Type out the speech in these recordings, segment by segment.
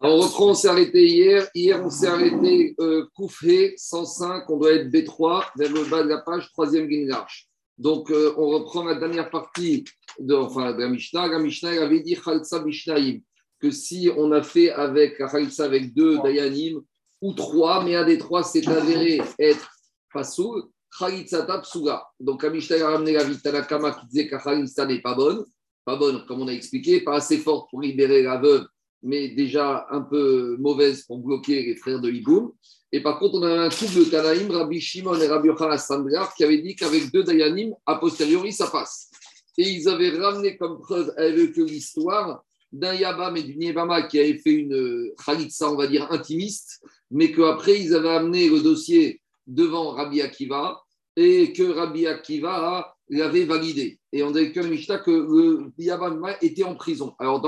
On reprend, on s'est arrêté hier. Hier, on s'est arrêté euh, Koufé 105, on doit être B3, vers le bas de la page, troisième ligne large. Donc, euh, on reprend la dernière partie de, enfin, de la Mishnah. La Mishnah avait dit Khalsa Mishnaim, que si on a fait avec Khalsa avec deux Dayanim ou trois, mais un des trois s'est avéré être Pasoul, Khalitsa Tapsuga. Donc, la Mishnah a ramené la vie Tanakama qui disait que Khalitsa n'est pas bonne, pas bonne, comme on a expliqué, pas assez forte pour libérer la veuve mais déjà un peu mauvaise pour bloquer les frères de Hiboum. Et par contre, on a un couple de Tanaïm, Rabbi Shimon et Rabbi Yochanan Sandrar, qui avaient dit qu'avec deux Dayanim, a posteriori, ça passe. Et ils avaient ramené comme preuve avec l'histoire d'un Yabam et d'une Yabama qui avait fait une Khalitsa, on va dire, intimiste, mais qu'après, ils avaient amené le dossier devant Rabbi Akiva et que Rabbi Akiva l'avait validé. Et on a dit le Mishnah que le Yabanma était en prison. Alors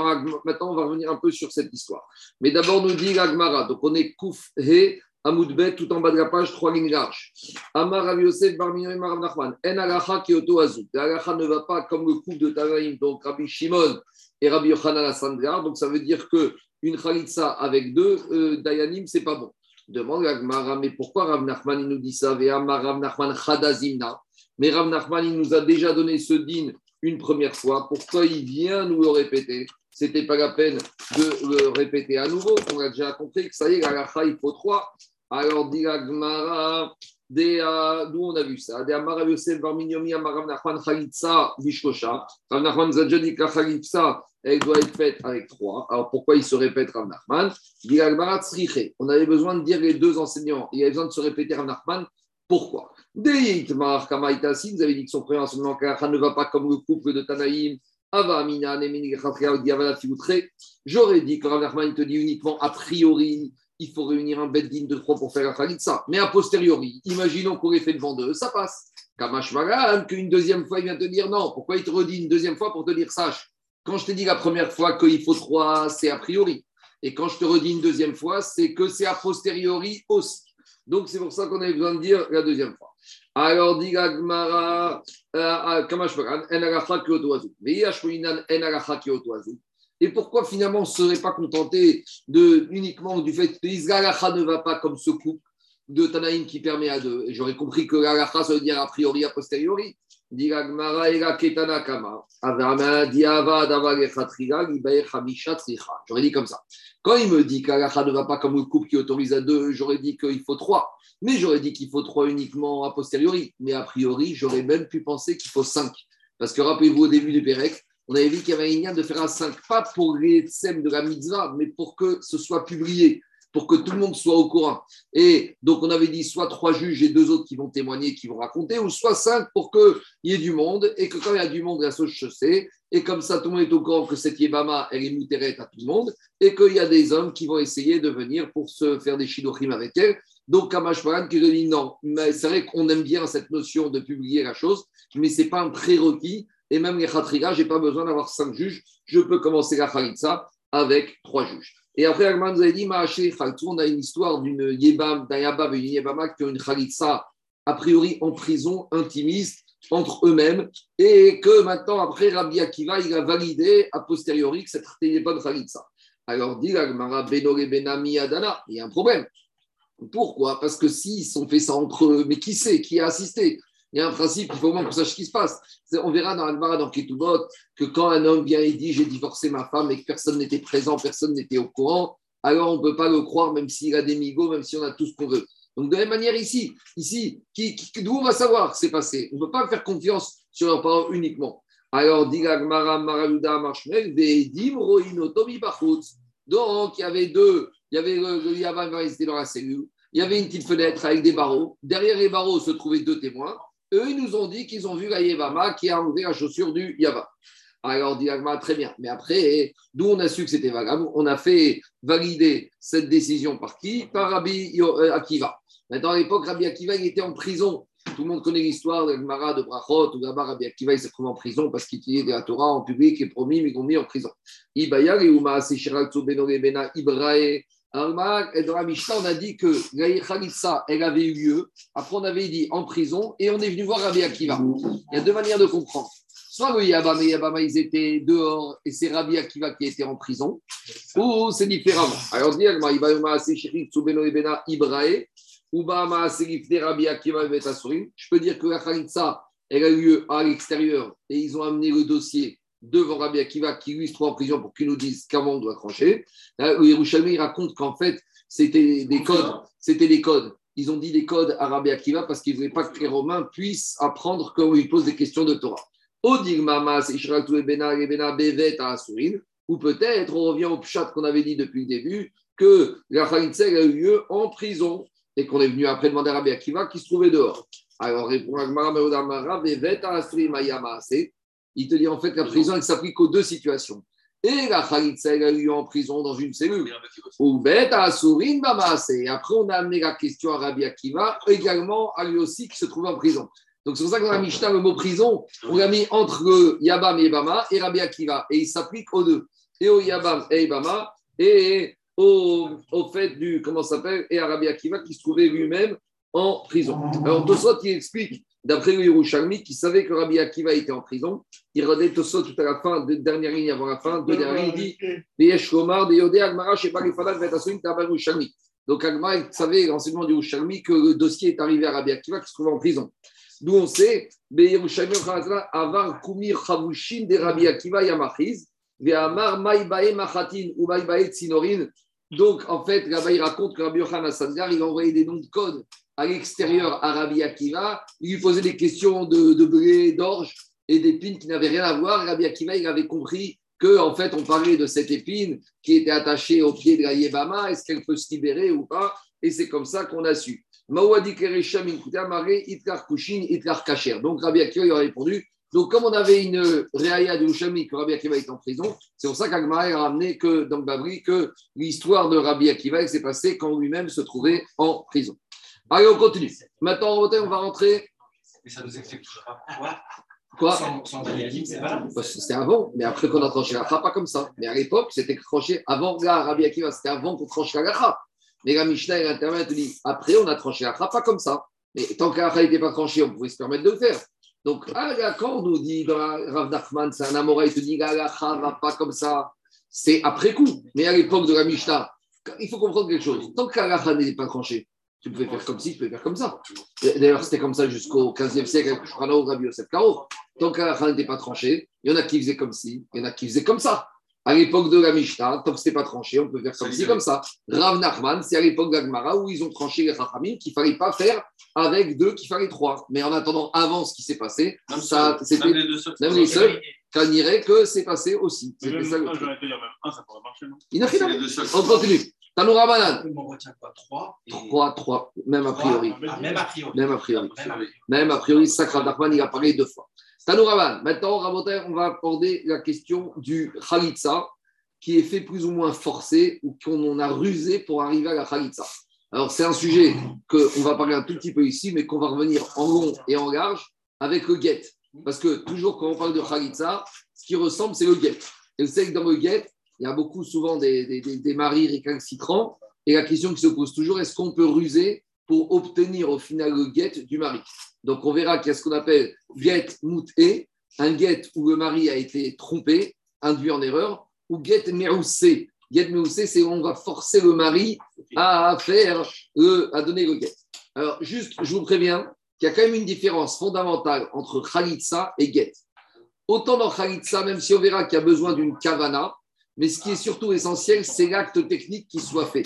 maintenant, on va revenir un peu sur cette histoire. Mais d'abord, nous dit l'Agmara. Donc on est Kouf He, Amoudbet, tout en bas de la page, trois lignes larges. Amar Rabbi Yosef Barmino et Marav Nachman. En alacha oto azou. L'alacha ne va pas comme le couple de Tanaïm, donc Rabbi Shimon et Rabbi Yochanan Sandra. Donc ça veut dire que une khalitsa avec deux euh, Dayanim, c'est pas bon. Demande l'Agmara, mais pourquoi Rav Nachman il nous dit ça? Rav Nachman Chadazimna. Mais Rav Nachman, il nous a déjà donné ce din une première fois. Pourquoi il vient nous le répéter C'était pas la peine de le répéter à nouveau. On a déjà compris que ça y est, la il faut trois. Alors, dit Gmara, d'où on a vu ça? Des Amar Yosef Barminyomi Amarav Nachman Khalitsa Vishkosha. Rav Nachman nous a déjà dit que la elle doit être faite avec trois. Alors, pourquoi il se répète Rav Nachman? Dit On avait besoin de dire les deux enseignants. Il y avait besoin de se répéter Rav Nachman. Pourquoi? Vous avez dit que son premier enseignement ne va pas comme le couple de Tanaïm. J'aurais dit que Rav te dit uniquement a priori, il faut réunir un beddin de trois pour faire la khalitsa. Mais a posteriori, imaginons qu'on ait fait devant deux, ça passe. Kamash qu'une deuxième fois, il vient te dire non. Pourquoi il te redit une deuxième fois pour te dire sache Quand je t'ai dit la première fois qu'il faut trois, c'est a priori. Et quand je te redis une deuxième fois, c'est que c'est a posteriori aussi. Donc c'est pour ça qu'on avait besoin de dire la deuxième fois. Alors, dit Gmara, et pourquoi finalement on ne serait pas contenté de, uniquement du fait que l'Israël ne va pas comme ce couple de Tanaïm qui permet à deux J'aurais compris que l'Alacha, ça veut dire a priori, a posteriori. J'aurais dit comme ça. Quand il me dit qu'Alacha ne va pas comme le couple qui autorise à deux, j'aurais dit qu'il faut trois. Mais j'aurais dit qu'il faut trois uniquement a posteriori. Mais a priori, j'aurais même pu penser qu'il faut cinq. Parce que rappelez-vous, au début du Pérec, on avait vu qu'il y avait un de faire un cinq, pas pour les de la mitzvah, mais pour que ce soit publié, pour que tout le monde soit au courant. Et donc, on avait dit soit trois juges et deux autres qui vont témoigner, qui vont raconter, ou soit cinq pour qu'il y ait du monde, et que quand il y a du monde, la sauce chaussée, et comme ça, tout le monde est au courant que cette Yébama, elle est moutérette à tout le monde, et qu'il y a des hommes qui vont essayer de venir pour se faire des shidochim avec elle, donc, Kamashparan qui dit non, mais c'est vrai qu'on aime bien cette notion de publier la chose, mais ce n'est pas un prérequis. Et même les khatriga, je n'ai pas besoin d'avoir cinq juges. Je peux commencer la khalitsa avec trois juges. Et après, Agman nous a dit on a une histoire d'une Yébam, d'un Yabam et une Yébama qui ont une khalitsa, a priori en prison, intimiste, entre eux-mêmes, et que maintenant, après, Rabbi Akiva, il a validé a posteriori que cette pas khalitsa. Alors, dit Agmara, Benore Benami Adana, il y a un problème. Pourquoi? Parce que s'ils sont fait ça entre eux, mais qui sait Qui a assisté? Il y a un principe, il faut au moins qu'on sache ce qui se passe. On verra dans Almara, dans Ketubot, que quand un homme vient et dit j'ai divorcé ma femme et que personne n'était présent, personne n'était au courant, alors on ne peut pas le croire, même s'il a des migots, même si on a tout ce qu'on veut. Donc, de la même manière, ici, ici d'où on va savoir que c'est passé? On ne peut pas faire confiance sur leurs paroles uniquement. Alors, Donc, il y avait deux il y avait le, le Yavan dans la cellule, il y avait une petite fenêtre avec des barreaux. Derrière les barreaux se trouvaient deux témoins. Eux, ils nous ont dit qu'ils ont vu la Yevama qui a enlevé la chaussure du Yava. Alors, dit très bien. Mais après, d'où on a su que c'était valable? On a fait valider cette décision par qui? Par Rabbi euh, Akiva. Maintenant, à l'époque, Rabbi Akiva, il était en prison. Tout le monde connaît l'histoire de Mara de Brachot, où là-bas, Rabbi Akiva, il s'est trouvé en prison parce qu'il utilisait la Torah en public et promis, mais l'ont mis en prison. Ibayar alors, dans la Mishnah, on a dit que la elle avait eu lieu. Après, on avait dit en prison et on est venu voir Rabbi Akiva. Il y a deux manières de comprendre. soit le Yabam et Yabama, ils étaient dehors et c'est Rabbi Akiva qui était en prison, ou c'est différemment. Alors, on dit, je peux dire que la Khalitsa, elle a eu lieu à l'extérieur et ils ont amené le dossier devant Rabbi Akiva qui lui se trouve en prison pour qu'il nous dise comment on doit trancher. Yerushalmi raconte qu'en fait, c'était des codes. C'était des codes. Ils ont dit des codes à Rabbi Akiva parce qu'ils ne voulaient pas que les Romains puissent apprendre quand ils posent des questions de Torah. Ou peut-être, on revient au pshat qu'on avait dit depuis le début, que la Khalitsa a eu lieu en prison et qu'on est venu après demander à Rabbi Akiva qui se trouvait dehors. Alors, répond il te dit en fait que la prison, elle s'applique aux deux situations. Et la Khalitsa, elle a eu en prison dans une cellule. Ou bête à Et après, on a amené la question à Rabbi Akiva, également à lui aussi qui se trouve en prison. Donc c'est pour ça qu'on a mis le mot prison, on l'a mis entre le Yabam et Ibama et Rabbi Akiva. Et il s'applique aux deux. Et au Yabam et Ibama et au, au fait du, comment ça s'appelle, et à Rabbi Akiva qui se trouvait lui-même en prison. Alors Tosot, il explique D'après le Yerushalmi, qui savait que Rabbi Akiva était en prison, il redait tout ça tout à la fin, deux dernières lignes avant la fin, deux dernières lignes, il dit Donc Agmara savait, l'enseignement du Yerushalmi, que le dossier est arrivé à Rabbi Akiva qui se trouve en prison. D'où on sait, Kumir de Rabbi Akiva Yamachiz, ou. Donc en fait, là-bas, il raconte que Rabbi Yochanan Sandgar, il a envoyé des noms de code à l'extérieur à Rabbi Akiva, il lui posait des questions de, blé, d'orge et d'épines qui n'avaient rien à voir. Rabbi Akiva, il avait compris que en fait, on parlait de cette épine qui était attachée au pied de la Yébama, est-ce qu'elle peut se libérer ou pas? Et c'est comme ça qu'on a su. Donc Rabbi Akiva il a répondu. Donc, comme on avait une réaïa de Ushami que Rabbi Akiva est en prison, c'est pour ça qu'Agmara a ramené que dans Babri que l'histoire de Rabbi Akiva s'est passée quand lui-même se trouvait en prison. Allez, on continue. Maintenant, on va rentrer. Mais ça nous explique toujours pas pourquoi. Quoi Sans, sans c'est pas bah, C'était avant, mais après qu'on a tranché la pas comme ça. Mais à l'époque, c'était tranché avant là, Rabbi Akiva, c'était avant qu'on tranche la kha. Mais la Mishnah et l'Internet dit après, on a tranché la pas comme ça. Mais tant que la n'était pas tranchée, on pouvait se permettre de le faire. Donc, ah, quand on nous dit dans Rav Nachman, c'est un Amora, il te dit la ne va pas comme ça, c'est après coup. Mais à l'époque de la Mishnah, il faut comprendre quelque chose. Tant que la n'était pas tranchée, tu pouvais faire comme ci, tu pouvais faire comme ça. D'ailleurs, c'était comme ça jusqu'au 15e siècle avec Shurano, Rabbi Yosef Karo. Tant que la n'était pas tranchée, il y en a qui faisaient comme ci, il y en a qui faisaient comme ça. À l'époque de la Mishnah, tant que ce n'était pas tranché, on peut faire comme ci, comme ça. Rav Nachman, c'est à l'époque d'Agmara où ils ont tranché les Chachamim qu'il ne fallait pas faire avec deux, qu'il fallait trois. Mais en attendant, avant ce qui s'est passé, ça, c'était même les deux seuls, qu'on irait que c'est passé aussi. C'était ça. J'aurais pu dire même un, ça pourrait marcher, non? Il n'a rien On continue. Tanoura Banane. On retient quoi 3 3, 3, même a priori. Même a priori. Même a priori. Même a priori, Sakra Nachman, il a parlé deux fois. Tanoura Maintenant, on va aborder la question du Khalitsa, qui est fait plus ou moins forcé ou qu'on a rusé pour arriver à la Khalitsa. Alors, c'est un sujet qu'on va parler un tout petit peu ici, mais qu'on va revenir en long et en large avec le guet. Parce que toujours quand on parle de Khalitsa, ce qui ressemble, c'est le guet. Et vous savez que dans le guet, il y a beaucoup souvent des, des, des, maris récalcitrants. Et la question qui se pose toujours, est-ce qu'on peut ruser pour obtenir au final le guet du mari? Donc on verra qu'il y a ce qu'on appelle guet mout et, un guet où le mari a été trompé, induit en erreur, ou guet meroussé. Guet meroussé, c'est où on va forcer le mari à faire, à donner le guet. Alors juste, je vous préviens qu'il y a quand même une différence fondamentale entre khalitsa et guet. Autant dans khalitsa, même si on verra qu'il y a besoin d'une kavana, mais ce qui est surtout essentiel, c'est l'acte technique qui soit fait.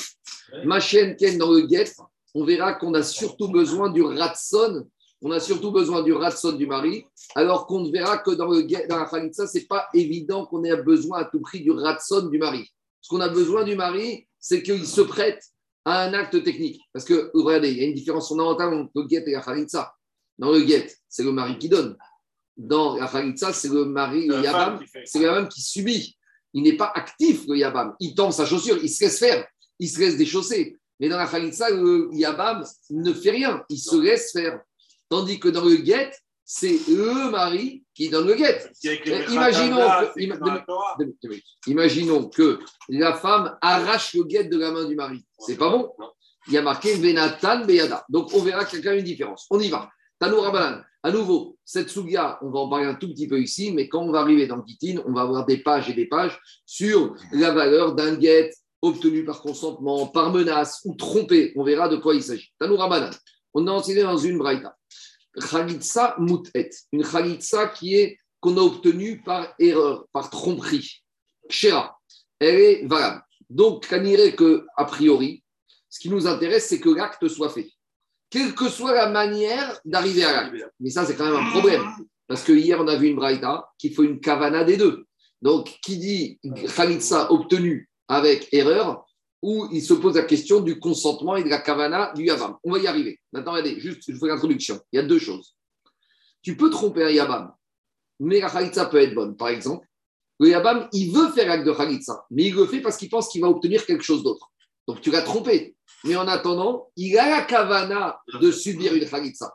Ma chaîne Ken dans le guet, on verra qu'on a surtout besoin du ratson, on a surtout besoin du ratson du mari, alors qu'on verra que dans, le dans la khalitsa, ce n'est pas évident qu'on ait besoin à tout prix du ratson du mari. Ce qu'on a besoin du mari, c'est qu'il se prête à un acte technique. Parce que, regardez, il y a une différence fondamentale entre le guet et la khalitsa. Dans le guet, c'est le mari qui donne. Dans la khalitsa, c'est le mari, le yabam, c'est le yabam qui subit il n'est pas actif, le Yabam. Il tend sa chaussure, il se laisse faire, il se laisse déchausser. Mais dans la Khalitsa, le Yabam ne fait rien, il se laisse faire. Tandis que dans le guet, c'est le mari qui donne le guet. Imaginons que, imaginons que la femme arrache le guet de la main du mari. C'est pas bon. Il y a marqué Venatan Beyada. Donc on verra qu'il y a quand même une différence. On y va. Tanou Rabanan. À nouveau, cette souga, on va en parler un tout petit peu ici, mais quand on va arriver dans Gitin, on va avoir des pages et des pages sur la valeur d'un guet obtenu par consentement, par menace ou trompé. On verra de quoi il s'agit. Tanoura Banan. On a enseigné dans une braïta. Khalitsa mutet. Une khalitsa qui est qu'on a obtenue par erreur, par tromperie. Kshera. Elle est valable. Donc, on dirait que, a priori, ce qui nous intéresse, c'est que l'acte soit fait. Quelle que soit la manière d'arriver à l'acte. Mais ça, c'est quand même un problème. Parce que hier, on a vu une braïta qu'il faut une kavana des deux. Donc, qui dit khalitsa obtenu avec erreur, où il se pose la question du consentement et de la kavana du Yabam. On va y arriver. Maintenant, regardez, juste, je fais l'introduction. Il y a deux choses. Tu peux tromper un Yabam, mais la Khalitsa peut être bonne. Par exemple, le Yabam, il veut faire l'acte de Khalitsa, mais il le fait parce qu'il pense qu'il va obtenir quelque chose d'autre. Donc, tu l'as trompé. Mais en attendant, il a la kavana de subir une Khalitsa.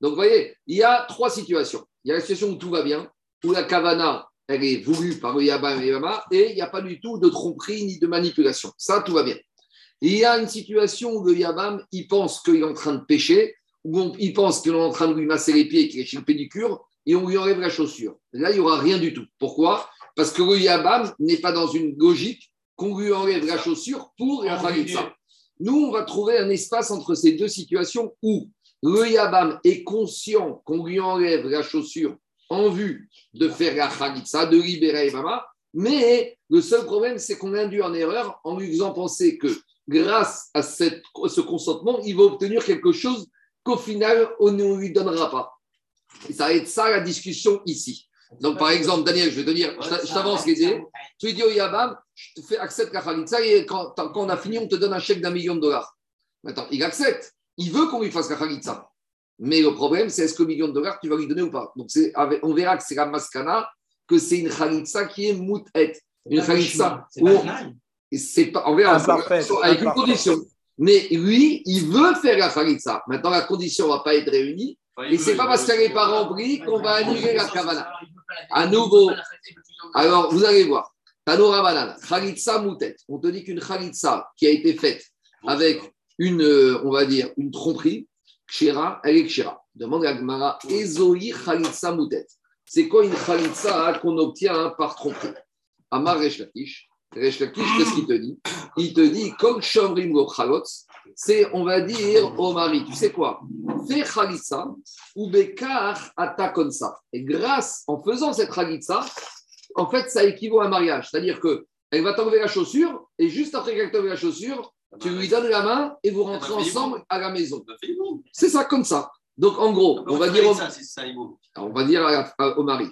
Donc, vous voyez, il y a trois situations. Il y a la situation où tout va bien, où la kavana elle est voulue par le Yabam et Yabama, et il n'y a pas du tout de tromperie ni de manipulation. Ça, tout va bien. il y a une situation où le Yabam, il pense qu'il est en train de pêcher, où il pense qu'il est en train de lui masser les pieds, qu'il est chez le pédicure, et on lui enlève la chaussure. Là, il n'y aura rien du tout. Pourquoi? Parce que le Yabam n'est pas dans une logique qu'on lui enlève la chaussure pour la ça. Nous, on va trouver un espace entre ces deux situations où le Yabam est conscient qu'on lui enlève la chaussure en vue de faire la Khalitsa, de libérer Mama. Mais le seul problème, c'est qu'on induit en erreur en lui faisant penser que grâce à ce consentement, il va obtenir quelque chose qu'au final, on ne lui donnera pas. Et ça va être ça la discussion ici. Donc, par exemple, Daniel, je vais te dire, je t'avance l'idée. Tu dis au Yabam, je te fais accepter la Khalitsa et quand, quand, on a fini, on te donne un chèque d'un million de dollars. Maintenant, il accepte. Il veut qu'on lui fasse la Khalitsa. Mais le problème, c'est est-ce que million de dollars, tu vas lui donner ou pas? Donc, on verra que c'est la maskana, que c'est une khalitsa qui est moutet. Une khalitsa. C'est pas, on verra, avec une condition. Mais lui, il veut faire la khalitsa. Maintenant, la condition ne va pas être réunie. Et ce n'est pas parce qu'elle n'est pas remplie qu'on va annuler la kavana. À nouveau, alors vous allez voir. Tanora banana, khalitsa moutet. On te dit qu'une khalitsa qui a été faite avec une, euh, on va dire, une tromperie, Kshira, elle est Kshira. Demande à Gmara, Ezoi Khalitsa Moutet. C'est quoi une Khalitsa qu'on obtient par tromperie? Amar Resh Lakish. qu'est-ce qu'il te dit? Il te dit, comme Shomrim Go c'est, on va dire au mari, tu sais quoi? Fais Khalitsa ou Bekar Atakonsa. Et grâce, en faisant cette Khalitsa, en fait, ça équivaut à un mariage. C'est-à-dire que elle va t'enlever la chaussure, et juste après qu'elle t'enlève la chaussure, tu lui donnes la main et vous rentrez ensemble à la maison. C'est ça comme ça. Donc en gros, on va dire, au... on va dire au mari,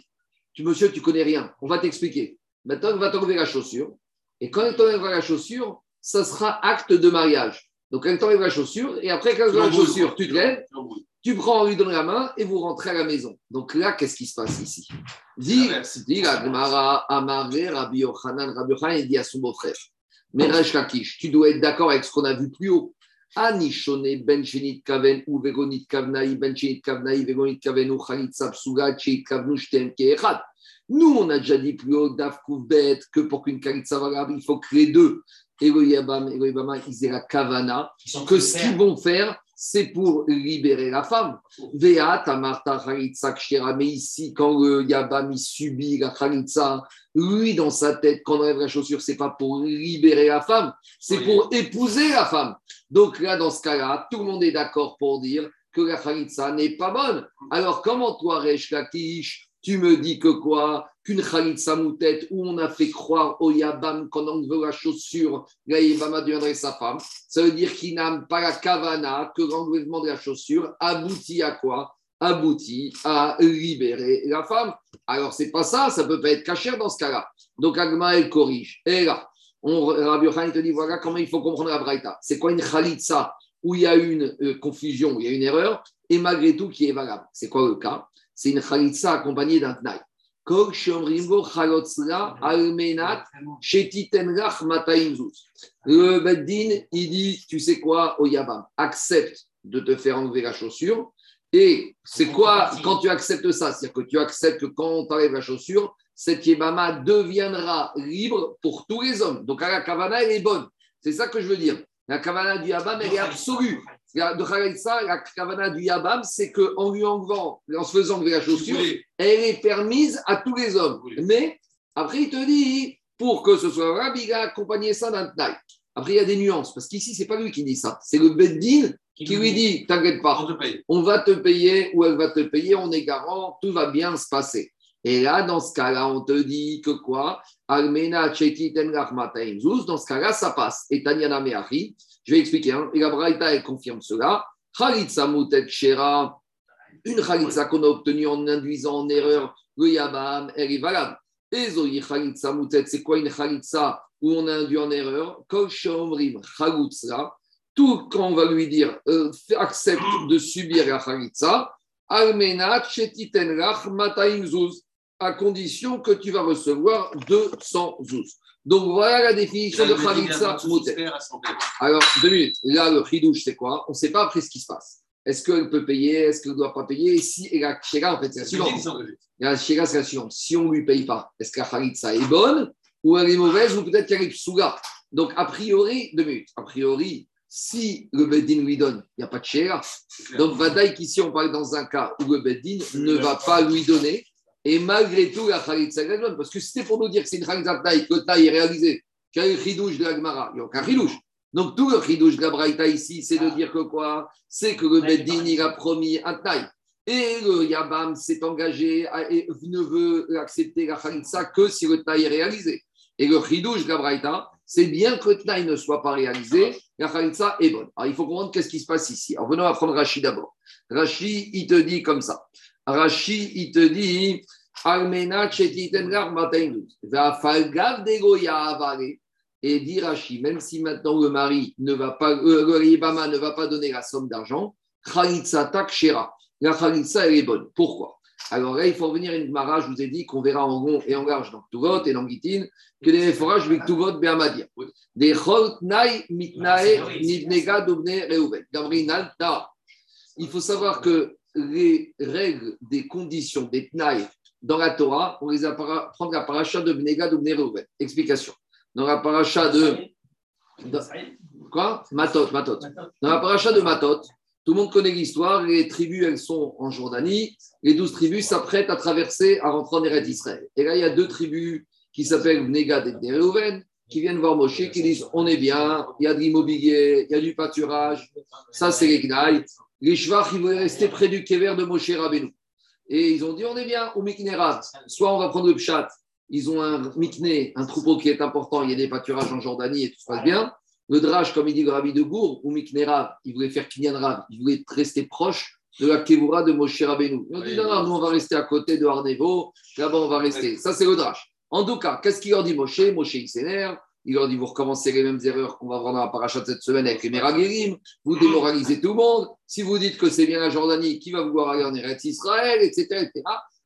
tu monsieur, tu connais rien, on va t'expliquer. Maintenant, on va t'enlever la chaussure. Et quand elle t'enlèvera la chaussure, ça sera acte de mariage. Donc elle t'enlève la chaussure et après qu'elle la chaussure, tu te lèves, tu prends, lui donne la main et vous rentrez à la maison. Donc là, qu'est-ce qui se passe ici? Dis, dit la Gemara, Amare, Rabbi Yochanan, Rabbi Yochanan, il dit à son beau-frère. Mais Kakish, tu dois être d'accord avec ce qu'on a vu plus haut. Anishone ben shenit kaven ou vegonit kavnaï ben shenit kavnaï vegonit kaven ou chalit sapsuga kavnu shtem keechad. Nous, on a déjà dit plus haut, daf bet, que pour qu'une kalitsa valable, il faut que les deux, et le yabam et le yabama, ils la kavana, que ce qu'ils vont faire, c'est pour libérer la femme. Veat, Amarta, Khalitsa, Mais ici, quand le Yabam subit la Khalitsa, lui, dans sa tête, quand on enlève la chaussure, c'est pas pour libérer la femme, c'est pour épouser la femme. Donc là, dans ce cas-là, tout le monde est d'accord pour dire que la Khalitsa n'est pas bonne. Alors, comment toi, Resh Lakish, tu me dis que quoi? Qu'une Khalitsa moutet où on a fait croire au Yabam qu'on enlève la chaussure, la Yabama deviendrait sa femme. Ça veut dire qu'il n'a pas la kavana, que l'enlèvement de la chaussure aboutit à quoi? Aboutit à libérer la femme. Alors, c'est pas ça, ça peut pas être caché dans ce cas-là. Donc, Agma, elle corrige. Et là, on, Rabbi Yochanan te dit voilà comment il faut comprendre la Braïta. C'est quoi une Khalitsa où il y a une euh, confusion, où il y a une erreur, et malgré tout qui est valable C'est quoi le cas? C'est une chalitza accompagnée d'un tnaï. Le Beddin, il dit, tu sais quoi, au Yabam, accepte de te faire enlever la chaussure. Et c'est quoi quand tu acceptes ça? C'est-à-dire que tu acceptes que quand on t'enlève la chaussure, cette Yabama deviendra libre pour tous les hommes. Donc à la Kavana, elle est bonne. C'est ça que je veux dire. La kavana du Yabam, elle est absolue. De Khalitsa, la kavana du Yabam, c'est qu'en lui enlevant, en se faisant enlever la chaussure, elle est permise à tous les hommes. Mais après, il te dit, pour que ce soit valable, il a accompagné ça d'un taille. Après, il y a des nuances, parce qu'ici, c'est pas lui qui dit ça. C'est le Beddin qui lui dit, t'inquiète pas, on va te payer ou elle va te payer, on est garant, tout va bien se passer. Et là, dans ce cas-là, on te dit que quoi? Almena. Dans ce cas-là, ça passe. Et Tanyana Meachi, je vais expliquer. Hein. Et la Braïta, elle confirme cela. Chalitza mutet shera, une chalitza qu'on a obtenue en induisant en erreur le yabam, elle est valable. Et zoyi chalitza mutet, c'est quoi une chalitza où on a induit en erreur? Kol shomrim chalitza, tout quand on va lui dire euh, accepte de subir la chalitza, almenat shetiten lach mataim zuz, à condition que tu vas recevoir 200 zuz. Donc voilà la définition de chalitza mutet. Alors, deux minutes. Là, le chidouche, c'est quoi? On ne sait pas après ce qui se passe. Est-ce qu'elle peut payer? Est-ce qu'elle ne doit pas payer? Et si, et la chéra, en fait, c'est la suivante. La chéra, c'est la suivante. Si on ne lui paye pas, est-ce que la chalitza est bonne ou elle est mauvaise ou peut-être qu'elle est psouga Donc, a priori, deux minutes. A priori, si le Beddin lui donne, il n'y a pas de chéra. Donc, Vadaï, qu'ici, on parle dans un cas où le Beddin ne va pas lui donner. Et malgré tout, la est bonne. Parce que c'était pour nous dire que c'est une chalitza taille, que taille est réalisée, qu'il y a le chidouche de la Gemara, il n'y a aucun chidouche. Donc, tout le chidouche de la Braïta ici, c'est de dire que quoi? C'est que le Beddin, il a promis un taille. Et le Yabam s'est engagé à- et ne veut accepter la Khalitsa que si le taille est réalisé. Et le chidouche de la Braïta, c'est bien que le taille ne soit pas réalisé, la Khalitsa est bonne. Alors, il faut comprendre qu'est-ce qui se passe ici. Alors, venons apprendre Rashi d'abord. Rashi, il te dit comme ça. Rashi, il te dit. Et dit Rashi, même si maintenant le mari ne va pas, euh, le Yibama ne va pas donner la somme d'argent, Khalitsa tak shera. La Khalitsa, elle est bonne. Pourquoi? Alors là, il faut revenir à une Gemara, je vous ai dit qu'on verra en rond et en large dans Tuvot et dans Gitin, que les forages avec Tuvot Be'amadir. Des Chol Tnai Mitnae Nibnega Dubne Reuven. Il faut savoir que les règles des conditions des Tnaï dans la Torah, on les apprend prendre la paracha de Bnega Dubne Reuven. Explication. Dans la paracha de. Quoi? Matot, Matot. Dans la paracha de Matot, tout le monde connaît l'histoire. Les tribus, elles sont en Jordanie. Les douze tribus s'apprêtent à traverser, à rentrer en Eretz Israël. Et là, il y a deux tribus qui s'appellent Négad et Reuven, qui viennent voir Moshe, qui disent On est bien, il y a de l'immobilier, il y a du pâturage. Ça, c'est les Gnaï. Les Shvach, ils voulaient rester près du Kéver de Moshe Rabbeinu. Et ils ont dit On est bien, au Miknerat. Soit on va prendre le Pshat. Ils ont un Mikné, un troupeau qui est important. Il y a des pâturages en Jordanie et tout se passe bien. Le Drach, comme il dit Rabbi de Gour, ou Mikné Rav, il voulait faire Kinyan Rav, il voulait rester proche de la Kevura de Moshe Rabbeinu. Ils ont dit non, non, nous on va rester à côté de Arnevo, là-bas on va rester. Ça c'est le Drach. En tout cas, qu'est-ce qu'il leur dit Moshe? Moshe il s'énerve, il leur dit vous recommencez les mêmes erreurs qu'on va voir dans la paracha cette semaine avec les Meragerim, vous démoralisez tout le monde. Si vous dites que c'est bien la Jordanie, qui va vouloir aller en Eretz Israël, etc. etc.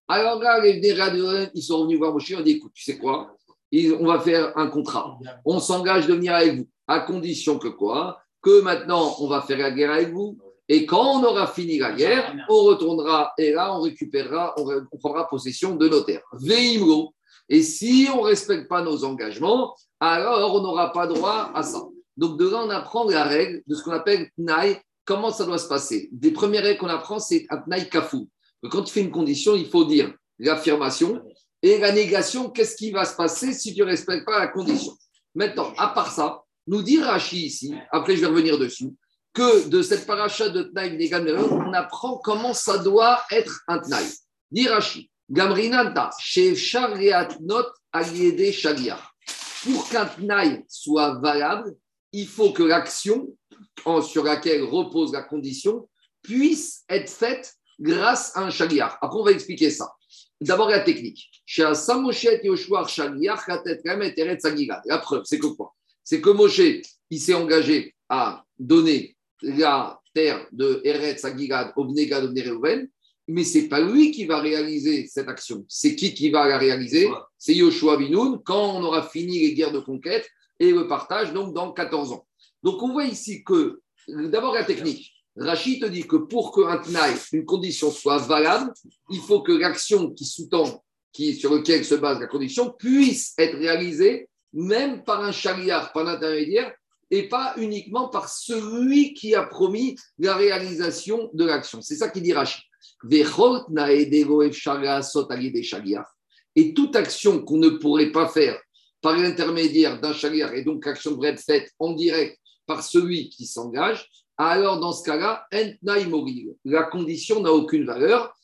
Alors là, les Meragerim, ils sont venus voir Moshe, ils ont dit écoute, tu sais quoi? On va faire un contrat on s'engage de venir avec vous, à condition que quoi? Que maintenant, on va faire la guerre avec vous, et quand on aura fini la guerre, on retournera, et là, on récupérera, on, prendra possession de nos terres. Veimlo. Et si on ne respecte pas nos engagements, alors on n'aura pas droit à ça. Donc, de là, on apprend la règle de ce qu'on appelle Tnaï. Comment ça doit se passer? Des premières règles qu'on apprend, c'est un Tnaï Kafou. Quand tu fais une condition, il faut dire l'affirmation et la négation. Qu'est-ce qui va se passer si tu ne respectes pas la condition? Maintenant, à part ça, nous dit Rashi ici, après je vais revenir dessus, que de cette paracha de Tnaï on apprend comment ça doit être un Tnaï. Dit Rashi, Gamrinanta, Shefshar Not Aliede Shaliach. Pour qu'un Tnaï soit valable, il faut que l'action sur laquelle repose la condition puisse être faite grâce à un Shaliach. Après, on va expliquer ça. D'abord, la technique. Chez Samoshet Yoshua Shaliach, la preuve, c'est que quoi? C'est que Moshe, il s'est engagé à donner la terre de Eretz Agilad au Bnegad mais c'est pas lui qui va réaliser cette action. C'est qui qui va la réaliser C'est Yoshua Binoun quand on aura fini les guerres de conquête et le partage, donc dans 14 ans. Donc on voit ici que, d'abord la technique. Rachid te dit que pour qu'un Tnaï, une condition soit valable, il faut que l'action qui sous-tend, qui, sur laquelle se base la condition, puisse être réalisée même par un chariard, par l'intermédiaire et pas uniquement par celui qui a promis la réalisation de l'action. C'est ça qu'il dit Rachid. Et toute action qu'on ne pourrait pas faire par l'intermédiaire d'un chagriar, et donc l'action devrait être faite en direct par celui qui s'engage, alors dans ce cas-là, la condition n'a aucune valeur.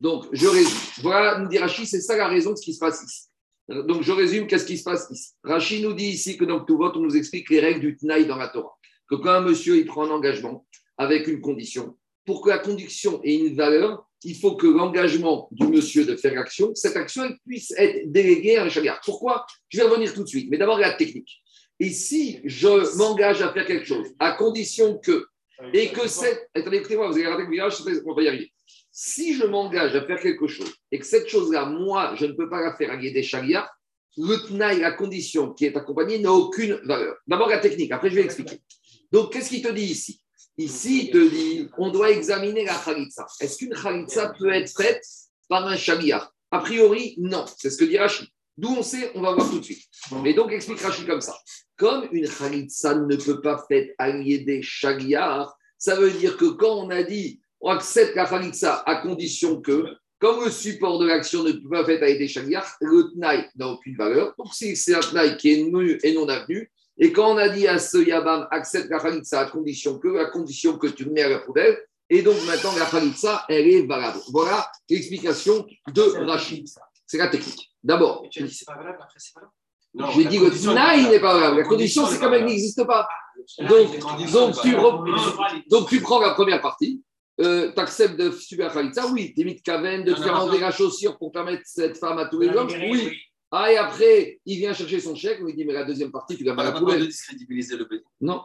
Donc, je résume. Voilà, nous dit Rachid, c'est ça la raison de ce qui se passe ici. Donc, je résume, qu'est-ce qui se passe ici? Rachid nous dit ici que dans tout vote, on nous explique les règles du Tnaï dans la Torah. Que quand un monsieur il prend un engagement avec une condition, pour que la condition ait une valeur, il faut que l'engagement du monsieur de faire l'action, cette action puisse être déléguée à un chagar. Pourquoi? Je vais revenir tout de suite, mais d'abord la technique. Et si je m'engage à faire quelque chose, à condition que, et que cette. Attendez, écoutez-moi, vous avez regardé le virage, on va y arriver. Si je m'engage à faire quelque chose et que cette chose-là, moi, je ne peux pas la faire à des Sharia, le tnaï, la condition qui est accompagnée, n'a aucune valeur. D'abord la technique, après je vais expliquer. Donc, qu'est-ce qu'il te dit ici? Ici, il te dit on doit examiner la khalitsa. Est-ce qu'une khalitsa peut être faite par un Sharia? A priori, non. C'est ce que dit Rachid. D'où on sait, on va voir tout de suite. Mais donc, explique Rachid comme ça. Comme une khalitsa ne peut pas faire allier des Sharia, ça veut dire que quand on a dit on accepte la khalitsa à condition que, comme le support de l'action ne peut pas être avec des chagliards, le tnaï n'a aucune valeur. Donc, c'est un tnaï qui est nu et non avenu. Et quand on a dit à ce yabam, accepte la khalitsa à condition que, à condition que tu le mets à la poubelle, et donc maintenant la khalitsa, elle est valable. Voilà l'explication de Rachid. C'est la technique. D'abord. Tu as dit c'est pas valable, après c'est valable J'ai dit que le tnaï n'est pas valable. La condition, c'est comme elle n'existe pas. Donc, donc, tu, donc tu prends la première partie, euh, tu acceptes de super Khalitsa Oui. T'es mis de Kaven, de faire enlever la chaussure pour permettre cette femme à tous les hommes Oui. Ah, et après, il vient chercher son chèque, on lui dit, mais la deuxième partie, tu l'as pas la poubelle. de discrédibiliser le Bédin. Non.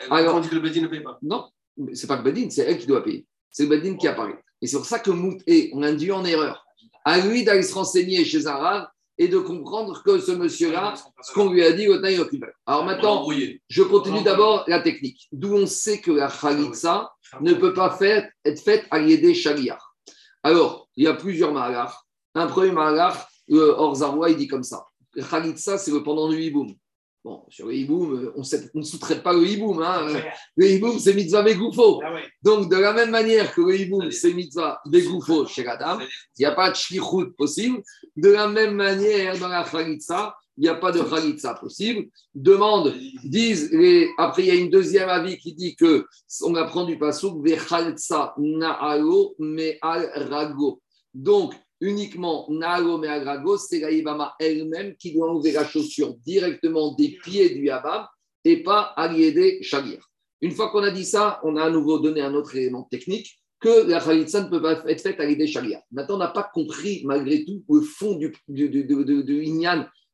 Euh, Alors, on dit que le Bédin ne paye pas? Non, c'est pas le Bédin, c'est elle qui doit payer. C'est le Bédin qui apparaît. Et c'est pour ça que Mout est, on induit en erreur. À lui d'aller se renseigner chez un rave et de comprendre que ce monsieur-là, ce qu'on lui a dit, au taille aucune Alors maintenant, je continue d'abord la technique. D'où on sait que la Khalitsa ne peut pas faire, être faite à l'aider Shaliar. Alors, il y a plusieurs malars. Un premier malar, le Orzaroua, il dit comme ça. Khalitsa, c'est le pendant du hiboum. Bon, sur le hiboum, on, ne sous-traite pas le hiboum. Hein. Le hiboum, c'est mitzvah begoufo. Ah Donc, de la même manière que le hiboum, c'est mitzvah begoufo chez la dame, il n'y a pas de shlichut possible. De la même manière, dans la khalitsa, il n'y a pas de khalitsa possible. Demande, disent les. Après, il y a une deuxième avis qui dit que on apprend du pasouk, khalitsa na'alo me'al rago. Donc, uniquement Naalo Meagrago, c'est la Ibama elle-même qui doit enlever la chaussure directement des pieds du Yabam et pas Aliédé Shagir. Une fois qu'on a dit ça, on a à nouveau donné un autre élément technique que la Khalitsa ne peut pas être faite à l'idée Sharia. Maintenant, on n'a pas compris malgré tout le fond du, du.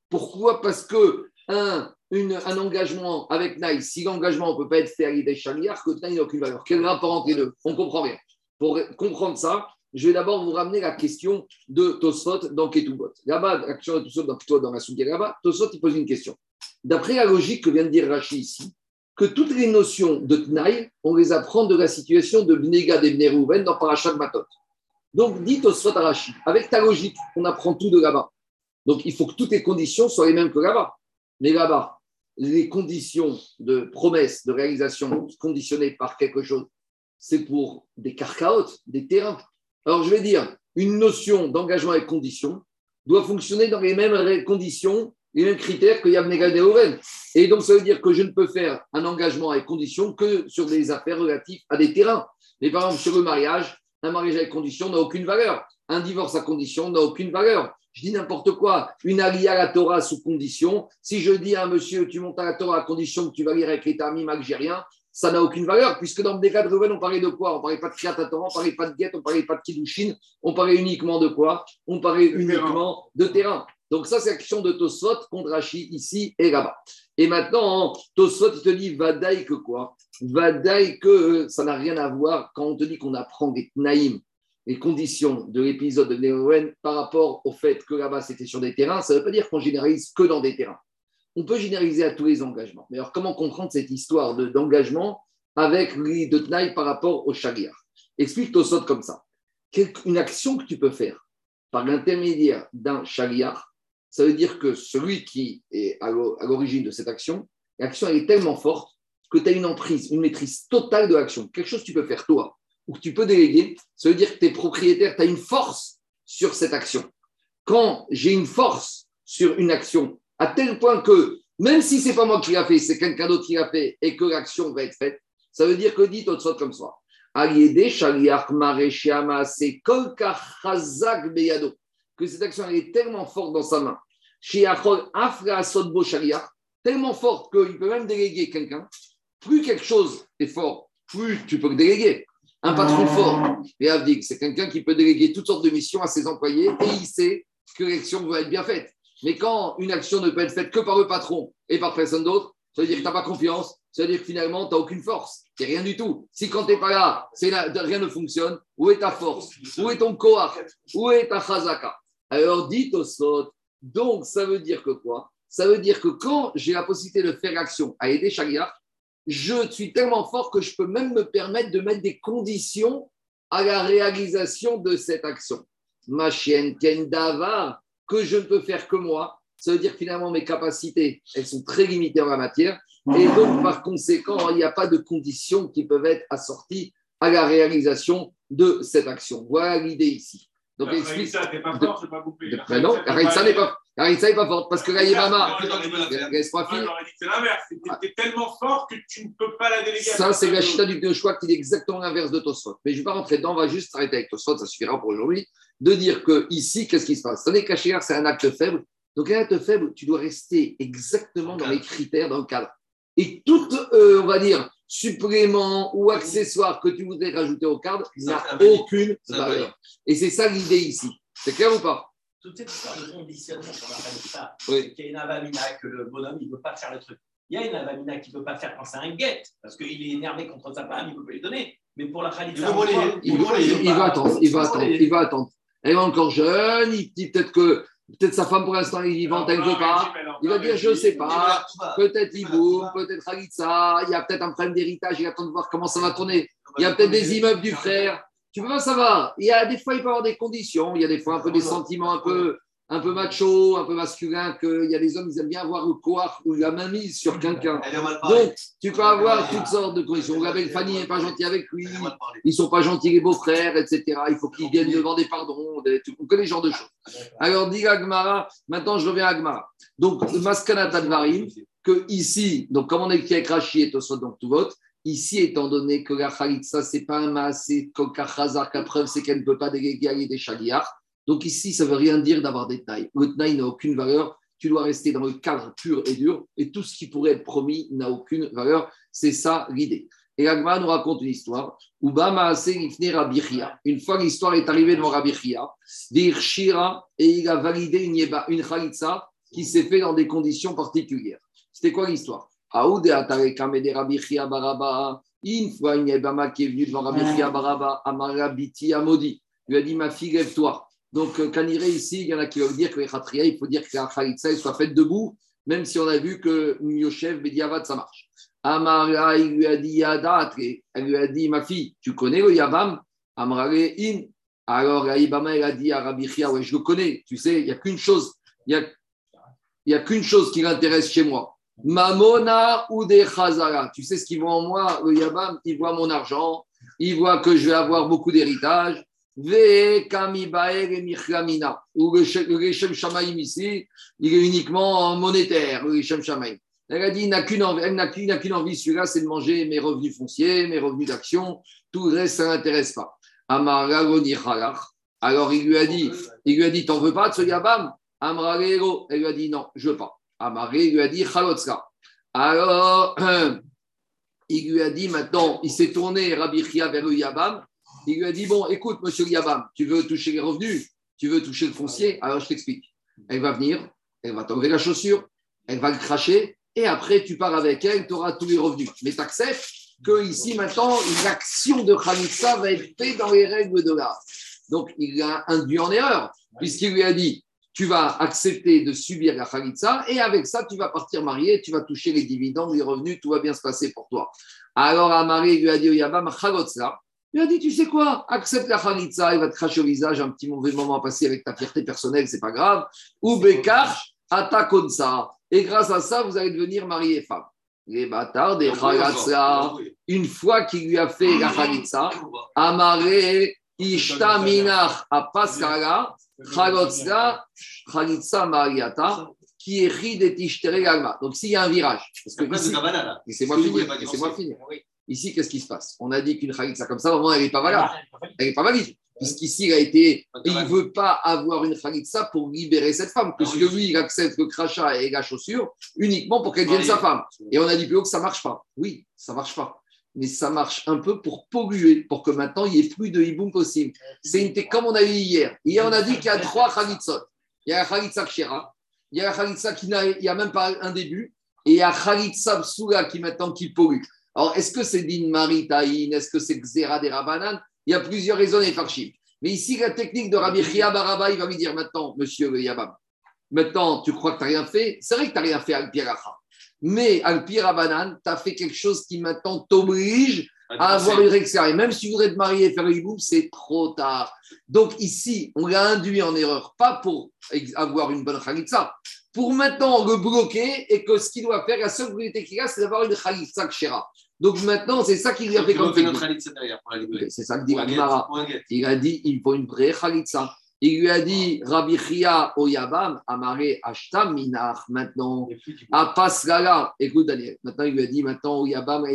Pourquoi? Parce que un, un engagement avec Naï, si l'engagement ne peut pas être fait à l'idée Sharia, que Naï n'a aucune valeur. Quel rapport entre les deux? On comprend rien. Pour comprendre ça, je vais d'abord vous ramener la question de Tosfot dans Ketubot. Là-bas, la de Tosfot dans, dans la Soudia là-bas, Tosfot il pose une question. D'après la logique que vient de dire Rachi ici, que toutes les notions de Tnaï, on les apprend de la situation de Bnega et Bnerouven dans Parashat Matot. Donc, dit Tosfot à Rachi, avec ta logique, on apprend tout de là-bas. Donc, il faut que toutes les conditions soient les mêmes que là-bas. Mais là-bas, les conditions de promesse, de réalisation conditionnées par quelque chose, c'est pour des carcaotes, des terrains. Alors, je vais dire, une notion d'engagement avec condition doit fonctionner dans les mêmes conditions, les mêmes critères que Yavnegal Oven. Et donc, ça veut dire que je ne peux faire un engagement avec condition que sur des affaires relatives à des terrains. Mais par exemple, sur le mariage, un mariage avec condition n'a aucune valeur. Un divorce à condition n'a aucune valeur. Je dis n'importe quoi. Une alia à la Torah sous condition. Si je dis à monsieur, tu montes à la Torah à condition que tu vas lire avec les tamis algériens, ça n'a aucune valeur, puisque dans le décade de Reuven, on parlait de quoi? On parlait pas de Kriyat on parlait pas de Get, on parlait pas de Kiddushin, on parlait uniquement de quoi? On parlait uniquement de terrain. Donc ça, c'est la question de Tosfot contre Rashi ici et là-bas. Et maintenant, Tosfot, il te dit, Vadaï que quoi? Vadaï que ça n'a rien à voir quand on te dit qu'on apprend des Naïm, les conditions de l'épisode de Néowen par rapport au fait que là-bas, c'était sur des terrains. Ça ne veut pas dire qu'on généralise que dans des terrains on peut généraliser à tous les engagements. Mais alors, comment comprendre cette histoire d'engagement avec lui de Tnaï par rapport au Shagiar Explique Tosot comme ça. Une action que tu peux faire par l'intermédiaire d'un Shagiar, Ça veut dire que celui qui est à l'origine de cette action, l'action est tellement forte que tu as une emprise, une maîtrise totale de l'action. Quelque chose que tu peux faire toi ou que tu peux déléguer, ça veut dire que tu es propriétaire, tu as une force sur cette action. Quand j'ai une force sur une action, à tel point que même si c'est pas moi qui l'a fait, c'est quelqu'un d'autre qui l'a fait et que l'action va être faite, ça veut dire que dit autre chose comme ça. Que cette action est tellement forte dans sa main. Tellement forte qu'il peut même déléguer quelqu'un plus quelque chose est fort, plus tu peux le déléguer. Un patron fort, et c'est quelqu'un qui peut déléguer toutes sortes de missions à ses employés et il sait que l'action va être bien faite. Mais quand une action ne peut être faite que par le patron et par personne d'autre, ça veut dire que tu n'as pas confiance, ça veut dire que finalement, tu n'as aucune force. C'est rien du tout. Si quand tu n'es pas là, rien ne fonctionne, où est ta force? Où est ton koach? Où est ta chazaka? Alors, dites au sot, donc ça veut dire que quoi? Ça veut dire que quand j'ai la possibilité de faire l'action à aider Shaliach, je suis tellement fort que je peux même me permettre de mettre des conditions à la réalisation de cette action. Ma chienne Ken Davar, que je ne peux faire que moi, ça veut dire que finalement mes capacités, elles sont très limitées en la matière. Et donc, par conséquent, il n'y a pas de conditions qui peuvent être assorties à la réalisation de cette action. Voilà l'idée ici. Donc, la explique. n'est pas fort, je pas coupé. Ben non, la n'est pas, n'est pas forte parce que la Yémama. Laisse-moi finir. C'est l'inverse. C'est tellement fort que tu ne peux pas la déléguer. Ça, c'est la chita du choix qui est exactement l'inverse de Tosfot. Mais je ne vais pas rentrer dedans, on va juste s'arrêter avec Tosfot, ça suffira pour aujourd'hui, de dire que ici, qu'est-ce qui se passe? N'est caché, c'est un acte faible. Donc, un acte faible, tu dois rester exactement dans les critères, dans le cadre. Et tout, euh, on va dire, supplément ou accessoire que tu voudrais rajouter au cadre n'a aucune valeur. Et c'est ça l'idée ici. C'est clair ou pas? Toute cette histoire de conditionnement sur la ça, oui. qu'il y a une avamina que le bonhomme, il ne veut pas faire le truc. Il y a une avamina qui ne peut pas faire quand c'est un guet, parce qu'il est énervé contre sa femme, il ne peut pas lui donner. Mais pour la khalifa, il, il, va attendre, il va attendre, il va attendre. Elle est encore jeune, il dit peut-être que Peut-être sa femme pour l'instant est vivante, elle ne veut pas. Il va dire je ne sais pas. Peut-être Iboum, peut-être Khalitsa. Il y a peut-être un problème d'héritage. Il attend de voir comment ça va tourner. Il y a peut-être des immeubles du frère. Tu peux pas savoir. Il y a des fois, il peut y avoir des conditions. Il y a des fois un peu des sentiments un peu un peu macho, un peu masculin, qu'il y a des hommes, ils aiment bien avoir le quoi ou la mainmise sur quelqu'un. Donc, tu peux avoir toutes sortes de conditions. La belle famille n'est pas gentille avec lui, ils ne sont pas gentils les beaux-frères, etc. Il faut qu'ils viennent demander pardon. On connaît ce genre de choses. Alors, dit Agmara, maintenant je reviens à Agmara. Donc, Maskana Tadvarim, que ici, donc comme on est avec Rashi et Tosot, donc tout vote, Ici, étant donné que la Khalitsa, ce n'est pas un c'est Kokachazar, qu'à preuve, c'est qu'elle ne peut pas déléguer des chaliards. Donc ici, ça ne veut rien dire d'avoir des tailles. Le taille n'a aucune valeur. Tu dois rester dans le cadre pur et dur. Et tout ce qui pourrait être promis n'a aucune valeur. C'est ça l'idée. Et Agma nous raconte une histoire. Une fois l'histoire est arrivée devant Rabbi Chia, et il a validé une, une khalitsa qui s'est fait dans des conditions particulières. C'était quoi l'histoire? Une fois, une Yebama qui est venue devant Rabbi Chia Baraba, Amarabiti Amodi, lui a dit Ma fille, lève-toi. Donc, euh, Kaniré, ici, il y en a qui veulent dire que les il faut dire que la khalitsa soit faite debout, même si on a vu que Yoshev, Bediavad, ça marche. Amara, il lui a dit Yadat, elle lui a dit Ma fille, tu connais le Yabam Amara, in. Alors, Aïbama, elle a dit à Rabbi je le connais, tu sais, il n'y a qu'une chose, il y a, qu'une chose qui l'intéresse chez moi. Mamona ou des Khazara. Tu sais ce qu'il voit en moi, le Yabam Il voit mon argent, il voit que je vais avoir beaucoup d'héritage Ve. Ou le Geshem Shamaim ici, il est uniquement monétaire, le Shamaim. Elle a dit, n'a qu'une envie, elle n'a qu'une envie, celui-là, c'est de manger mes revenus fonciers, mes revenus d'action. Tout le reste, ça ne l'intéresse pas. Alors il lui a dit, il lui a dit, t'en veux pas de ce Yabam? Amrarego, elle lui a dit, non, je veux pas. Amaré lui a dit, Chalotska. Alors, il lui a dit, maintenant, il s'est tourné, Rabbi Chia, vers le Yabam. Il lui a dit Bon, écoute, monsieur Yabam, tu veux toucher les revenus Tu veux toucher le foncier Alors je t'explique. Elle va venir, elle va t'enlever la chaussure, elle va le cracher, et après tu pars avec elle, tu auras tous les revenus. Mais tu acceptes que ici, maintenant, l'action de Khalitsa va être faite dans les règles de l'art. Donc il a induit en erreur, puisqu'il lui a dit tu vas accepter de subir la Khalitsa et avec ça, tu vas partir marié, tu vas toucher les dividendes, les revenus, tout va bien se passer pour toi. Alors Amari lui a dit au Yabam, Il a dit, tu sais quoi, accepte la Khalitsa, il va te cracher au visage, un petit mauvais moment à passer avec ta fierté personnelle, c'est pas grave. Ou Bekar, Atakonsa. Et grâce à ça, vous allez devenir mari et femme. Les bâtards des Khalitsa, une fois qu'il lui a fait la Khalitsa, Amaré, Ishta Minach, Apaskara, Khalitsa, Khalitsa Mariata, qui est ri de Tishtere Donc s'il y a un virage, parce que c'est moi finir, c'est moi finir. Ici, qu'est-ce qui se passe? On a dit qu'une khalitsa comme ça, vraiment, elle n'est pas valable. Elle n'est pas valide. Puisqu'ici, il a été. il ne veut pas avoir une khalitsa pour libérer cette femme, puisque lui, il accepte le crachat et la chaussure uniquement pour qu'elle devienne sa femme. Et on a dit plus haut que ça ne marche pas. Oui, ça ne marche pas. Mais ça marche un peu pour polluer, pour que maintenant, il n'y ait plus de hiboum possible. C'est une comme on a eu hier. Hier, on a dit qu'il y a trois khalitsot. Il y a la khalitsa kshira, il y a la khalitsa qui n'a même pas un début, et il y a la khalitsa psoula qui maintenant qui pollue. Alors, est-ce que c'est din maritaïn Est-ce que c'est xéra des rabanan Il y a plusieurs raisons et farchim. Mais ici, la technique de Rabbi Chia Baraba, il va lui dire maintenant, monsieur le Yabam, maintenant, tu crois que tu n'as rien fait? C'est vrai que tu n'as rien fait al Piracha. Mais al Pirabanan, tu as fait quelque chose qui maintenant t'oblige à avoir une rexia. Et même si tu voudrais te marier et faire le hiboum, c'est trop tard. Donc ici, on l'a induit en erreur, pas pour avoir une bonne khalitsa, pour maintenant le bloquer et que ce qu'il doit faire, la seule vérité qu'il a, c'est d'avoir une khalitsa kshera. Donc maintenant, c'est ça qu'il lui a fait comme C'est ça que dit Agmara. Il a dit il faut une vraie khalitsa. Il lui a dit Rabbi Chia Oyabam, Amare Ashtam Minach, maintenant, à Pasgala. Écoute Daniel, maintenant il lui a dit maintenant Oyabam,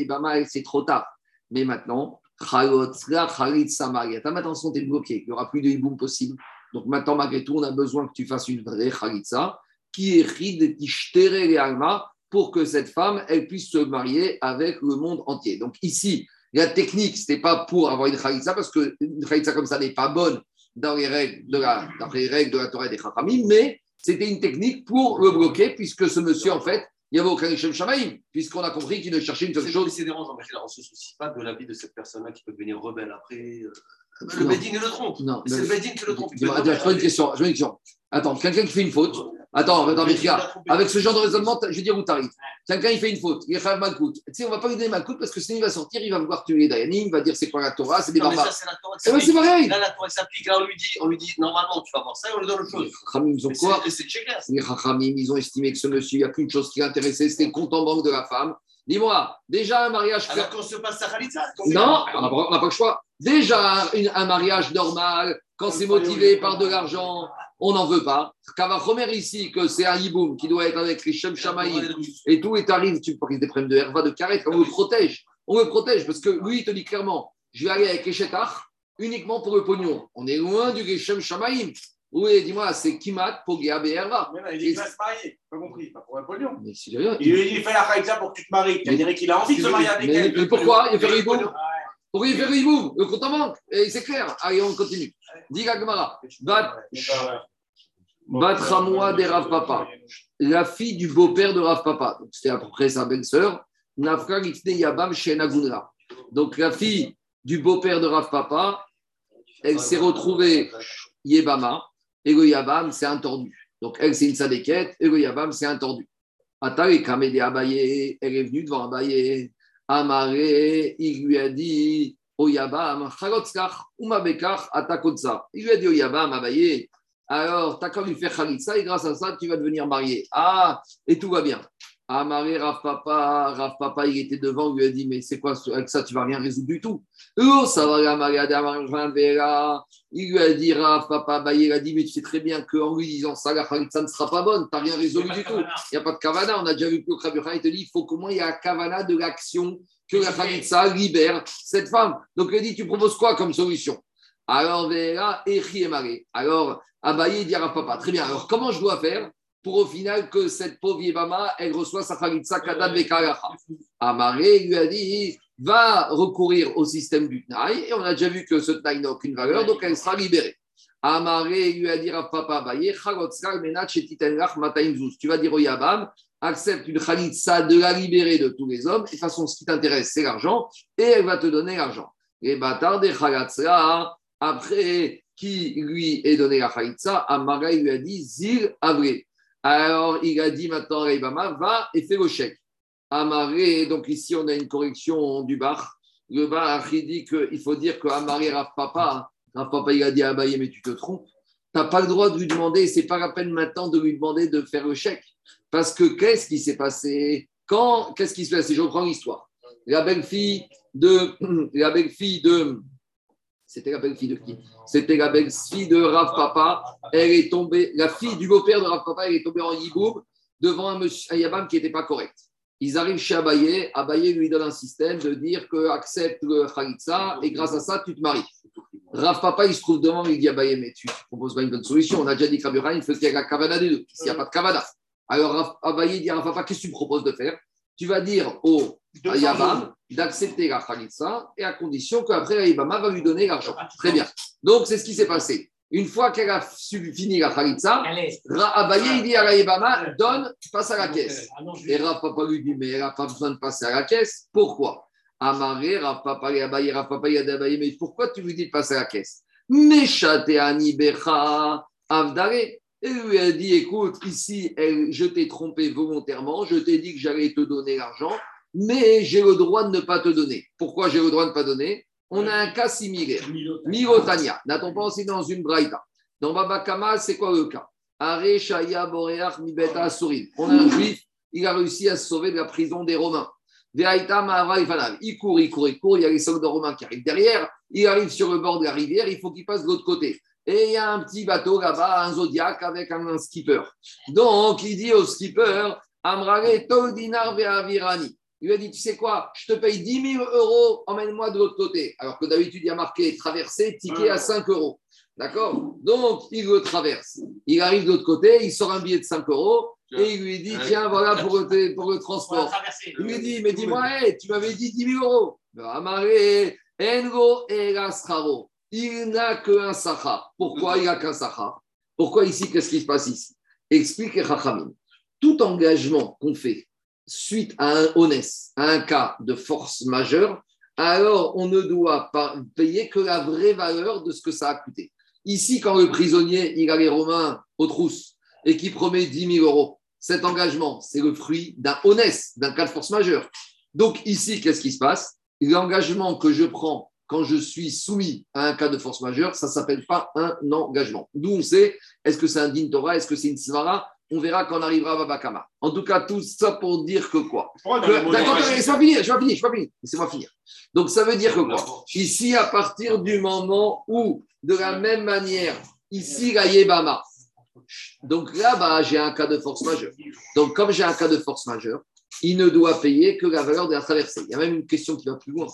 c'est trop tard. Mais maintenant, Khalitsa Mariata, maintenant tu es bloqué, il n'y aura plus de hiboum possible. Donc maintenant, malgré tout, on a besoin que tu fasses une vraie Khalitsa qui est Rid Tishtere Alma pour que cette femme, elle puisse se marier avec le monde entier. Donc ici, la technique, ce n'était pas pour avoir une khalitsa, parce qu'une khalitsa comme ça n'est pas bonne dans les règles de la, dans les règles de la Torah des Chachamim, mais c'était une technique pour le bloquer, puisque ce monsieur, en fait, il n'y avait aucun Shem Shamaïm, puisqu'on a compris qu'il ne cherchait une seule chose. C'est dérangeant, mais on ne se soucie pas de la vie de cette personne-là qui peut devenir rebelle après. Euh, le Bedin le trompe. Non, c'est le Bedin qui le trompe. Je une question. Attends, quelqu'un qui fait une faute, Attends, attends, avec ce genre de raisonnement, je vais dire où tu arrives. Quelqu'un, il fait une faute, il fait un malcoute. Tu sais, on ne va pas lui donner malcoute parce que sinon, il va sortir, il va vouloir tuer les Dayanim, il va dire c'est quoi la Torah, c'est des barbares. Eh ben, c'est pareil. Là, la Torah s'applique, là, on lui, dit, on lui dit, normalement, tu vas voir ça, et on lui donne autre chose. Les Chachamim, ils ont quoi Les Chachamim, ils ont estimé que ce monsieur, il n'y a qu'une chose qui l'intéressait, c'était le compte en banque de la femme. Dis-moi, déjà un mariage. Alors qu'on se passe à Khalitza Non, on n'a pas le choix. Déjà un mariage normal, quand c'est motivé par de l'argent, on n'en veut pas. Kavachomer ici, que c'est un hiboum qui doit être avec les Shem et tout, et t'arrives, tu poses des problèmes de herva, de carrette, on le protège. On le protège parce que lui, il te dit clairement je vais aller avec Eshetach uniquement pour le pognon. On est loin du Geshem Shamaïm. Oui, dis-moi, c'est Kimat, Pogea, Be'erva. Il va se marier, pas compris, pas pour un pognon. Mais il, il, fait la Khaïsa pour que tu te maries. Il dirait qu'il a envie de se marier avec elle. Mais pourquoi? Il fait le hiboum Pourquoi il fait le hiboum? Le compte en banque. Et c'est clair. Allez, on continue. Dis Gagmara. Bat Ramoua de Rav Papa, la fille du beau-père de Rav Papa, c'était à peu près sa belle-sœur, Nafka Yabam Donc la fille du beau-père de Rav Papa, elle s'est retrouvée Yebama, et le Yabam s'est entendu. Donc elle, c'est une sadéquette, et le Yabam s'est entendu. Atari Kamede Abaye, elle est venue devant Abaye. Amaré, il lui a dit au Yabam, Umabekar, Atakotsa. Il lui a dit au Yabam, Abaye, alors, tu as qu'à lui faire Khalitsa et grâce à ça, tu vas devenir marié. Ah, et tout va bien. Ah, marié, Rav Papa, Rav Papa, il était devant, il lui a dit, mais c'est quoi, avec ça, tu vas rien résoudre du tout. Oh, ça va, la Maria Il lui a dit, Rav Papa, bah, il a dit, mais tu sais très bien qu'en lui disant ça, la Khalitsa ne sera pas bonne, tu n'as rien résolu du tout. Il n'y a pas de kavana, on a déjà vu que le Krabucha, il te dit, il faut qu'au moins il y ait un kavana de l'action, que la Khalitsa libère cette femme. Donc, il a dit, tu proposes quoi comme solution? Alors, Vera, et Alors, Abaye dit à papa, très bien, alors comment je dois faire? Pour au final que cette pauvre Yébama, elle reçoit sa khalitsa kadad vekaracha Amaré lui a dit, va recourir au système du Tnaï, et on a déjà vu que ce Tnaï n'a aucune valeur, donc elle sera libérée. Amaré lui a dit à papa, Abaye, tu vas dire au Yabam, accepte une khalitsa de la libérer de tous les hommes, et de toute façon, ce qui t'intéresse, c'est l'argent, et elle va te donner l'argent. Les bâtards des khalitsa, après qui lui est donné la Khaïtsa, Amara lui a dit Zil Avré. Alors il a dit maintenant à va et fais le chèque. Amaré, donc ici on a une correction du bar. le Barachi dit qu'il faut dire que Amari Rav Papa, Rav Papa il a dit à Abaye, mais tu te trompes. Tu n'as pas le droit de lui demander, c'est pas la peine maintenant de lui demander de faire le chèque. Parce que qu'est-ce qui s'est passé? Quand Qu'est-ce qui s'est passé? Je reprends l'histoire. La belle-fille de. La belle-fille de. C'était la belle-fille de qui? C'était la belle-fille de Rav Papa. Elle est tombée, la fille du beau-père de Rav Papa, elle est tombée en yiboum devant un, monsieur, un yabam qui n'était pas correct. Ils arrivent chez Abaye, Abaye lui donne un système de dire que accepte le Khalitsa et grâce à ça, tu te maries. Rav Papa, il se trouve devant, il dit Abaye, mais tu proposes pas une bonne solution. On a déjà dit qu'Abraham, il faut qu'il y ait la Kavana des deux, s'il n'y a pas de Kavana. Alors Abaye dit à Rav Papa, qu'est-ce que tu me proposes de faire? Tu vas dire au D'accepter la Khalitsa et à condition qu'après, Yabama va lui donner l'argent. Très bien. Donc, c'est ce qui s'est passé. Une fois qu'elle a fini la Khalitsa, Abaye, il dit à Raïbama, donne, passe à la caisse. Ah et Rav Papa lui dit, mais elle n'a pas besoin de passer à la caisse. Pourquoi? Amaré, Rav Papa et Abaye, Rav Papa, il a dit Abaye, mais pourquoi tu lui dis de passer à la caisse? Meshate Anibecha Avdare. Et lui a dit, écoute, ici, je t'ai trompé volontairement, je t'ai dit que j'allais te donner l'argent, mais j'ai le droit de ne pas te donner. Pourquoi j'ai le droit de ne pas donner? On a un cas similaire. Mirotania. N'a-t-on pas aussi dans une braïta? Dans Babakama, c'est quoi le cas? Are Shaya Boreach Mibeta On a un juif, il a réussi à se sauver de la prison des Romains. Il court, il court, il court, il y a les soldats romains qui arrivent derrière, il arrive sur le bord de la rivière, il faut qu'il passe de l'autre côté. Et il y a un petit bateau là-bas, un zodiac avec un, skipper. Donc, il dit au skipper, Amrale Toldinar Ve'avirani. Il lui a dit, tu sais quoi, je te paye 10 000 euros, emmène-moi de l'autre côté. Alors que d'habitude, il y a marqué traverser, ticket à 5 euros. D'accord? Donc, il le traverse. Il arrive de l'autre côté, il sort un billet de 5 euros et il lui dit, tiens, voilà pour le, pour le transport. Il lui dit, mais dis-moi, tu m'avais dit 10 000 euros. Il n'a qu'un sahar. Pourquoi il n'a qu'un sahar Pourquoi ici Qu'est-ce qui se passe ici? Explique Rachamim. Tout engagement qu'on fait suite à un honnête, à un cas de force majeure, alors on ne doit pas payer que la vraie valeur de ce que ça a coûté. Ici, quand le prisonnier, il a les Romains aux trousses et qui promet 10 000 euros, cet engagement, c'est le fruit d'un honnête, d'un cas de force majeure. Donc ici, qu'est-ce qui se passe? L'engagement que je prends quand je suis soumis à un cas de force majeure, ça ne s'appelle pas un engagement. D'où on sait, est-ce que c'est un din Torah, est-ce que c'est une svara? On verra quand on arrivera à Babakama. En tout cas, tout ça pour dire que quoi D'accord, laisse-moi finir, je vais finir, je vais finir. Laissez-moi finir. Donc, ça veut dire que quoi Ici, à partir du moment où, de la même manière, ici, la Yébama, donc là-bas, j'ai un cas de force majeure. Donc, comme j'ai un cas de force majeure, il ne doit payer que la valeur de la traversée. Il y a même une question qui va plus loin.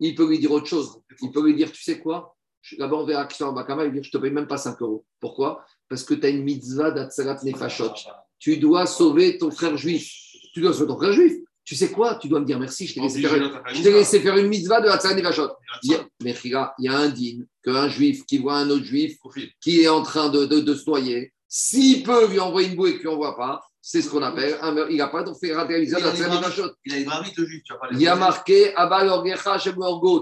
Il peut lui dire autre chose. Il peut lui dire, tu sais quoi Là-bas, on verra Christian Bakama, il dit, je ne te paye même pas 5 euros. Pourquoi? Parce que tu as une mitzvah d'Atsalat Nefashot. Tu dois sauver ton frère juif. Tu dois sauver ton frère juif. Tu sais quoi? Tu dois me dire merci, je t'ai laissé, faire, une mitzvah de Atsalat Nefashot. Mais il y a un digne qu'un juif qui voit un autre juif qui est en train de, de, se noyer, s'il peut lui envoyer une bouée et qu'il n'envoie pas, c'est ce qu'on appelle un Il n'a pas fait rater Il a une marmite juif. Il y a marqué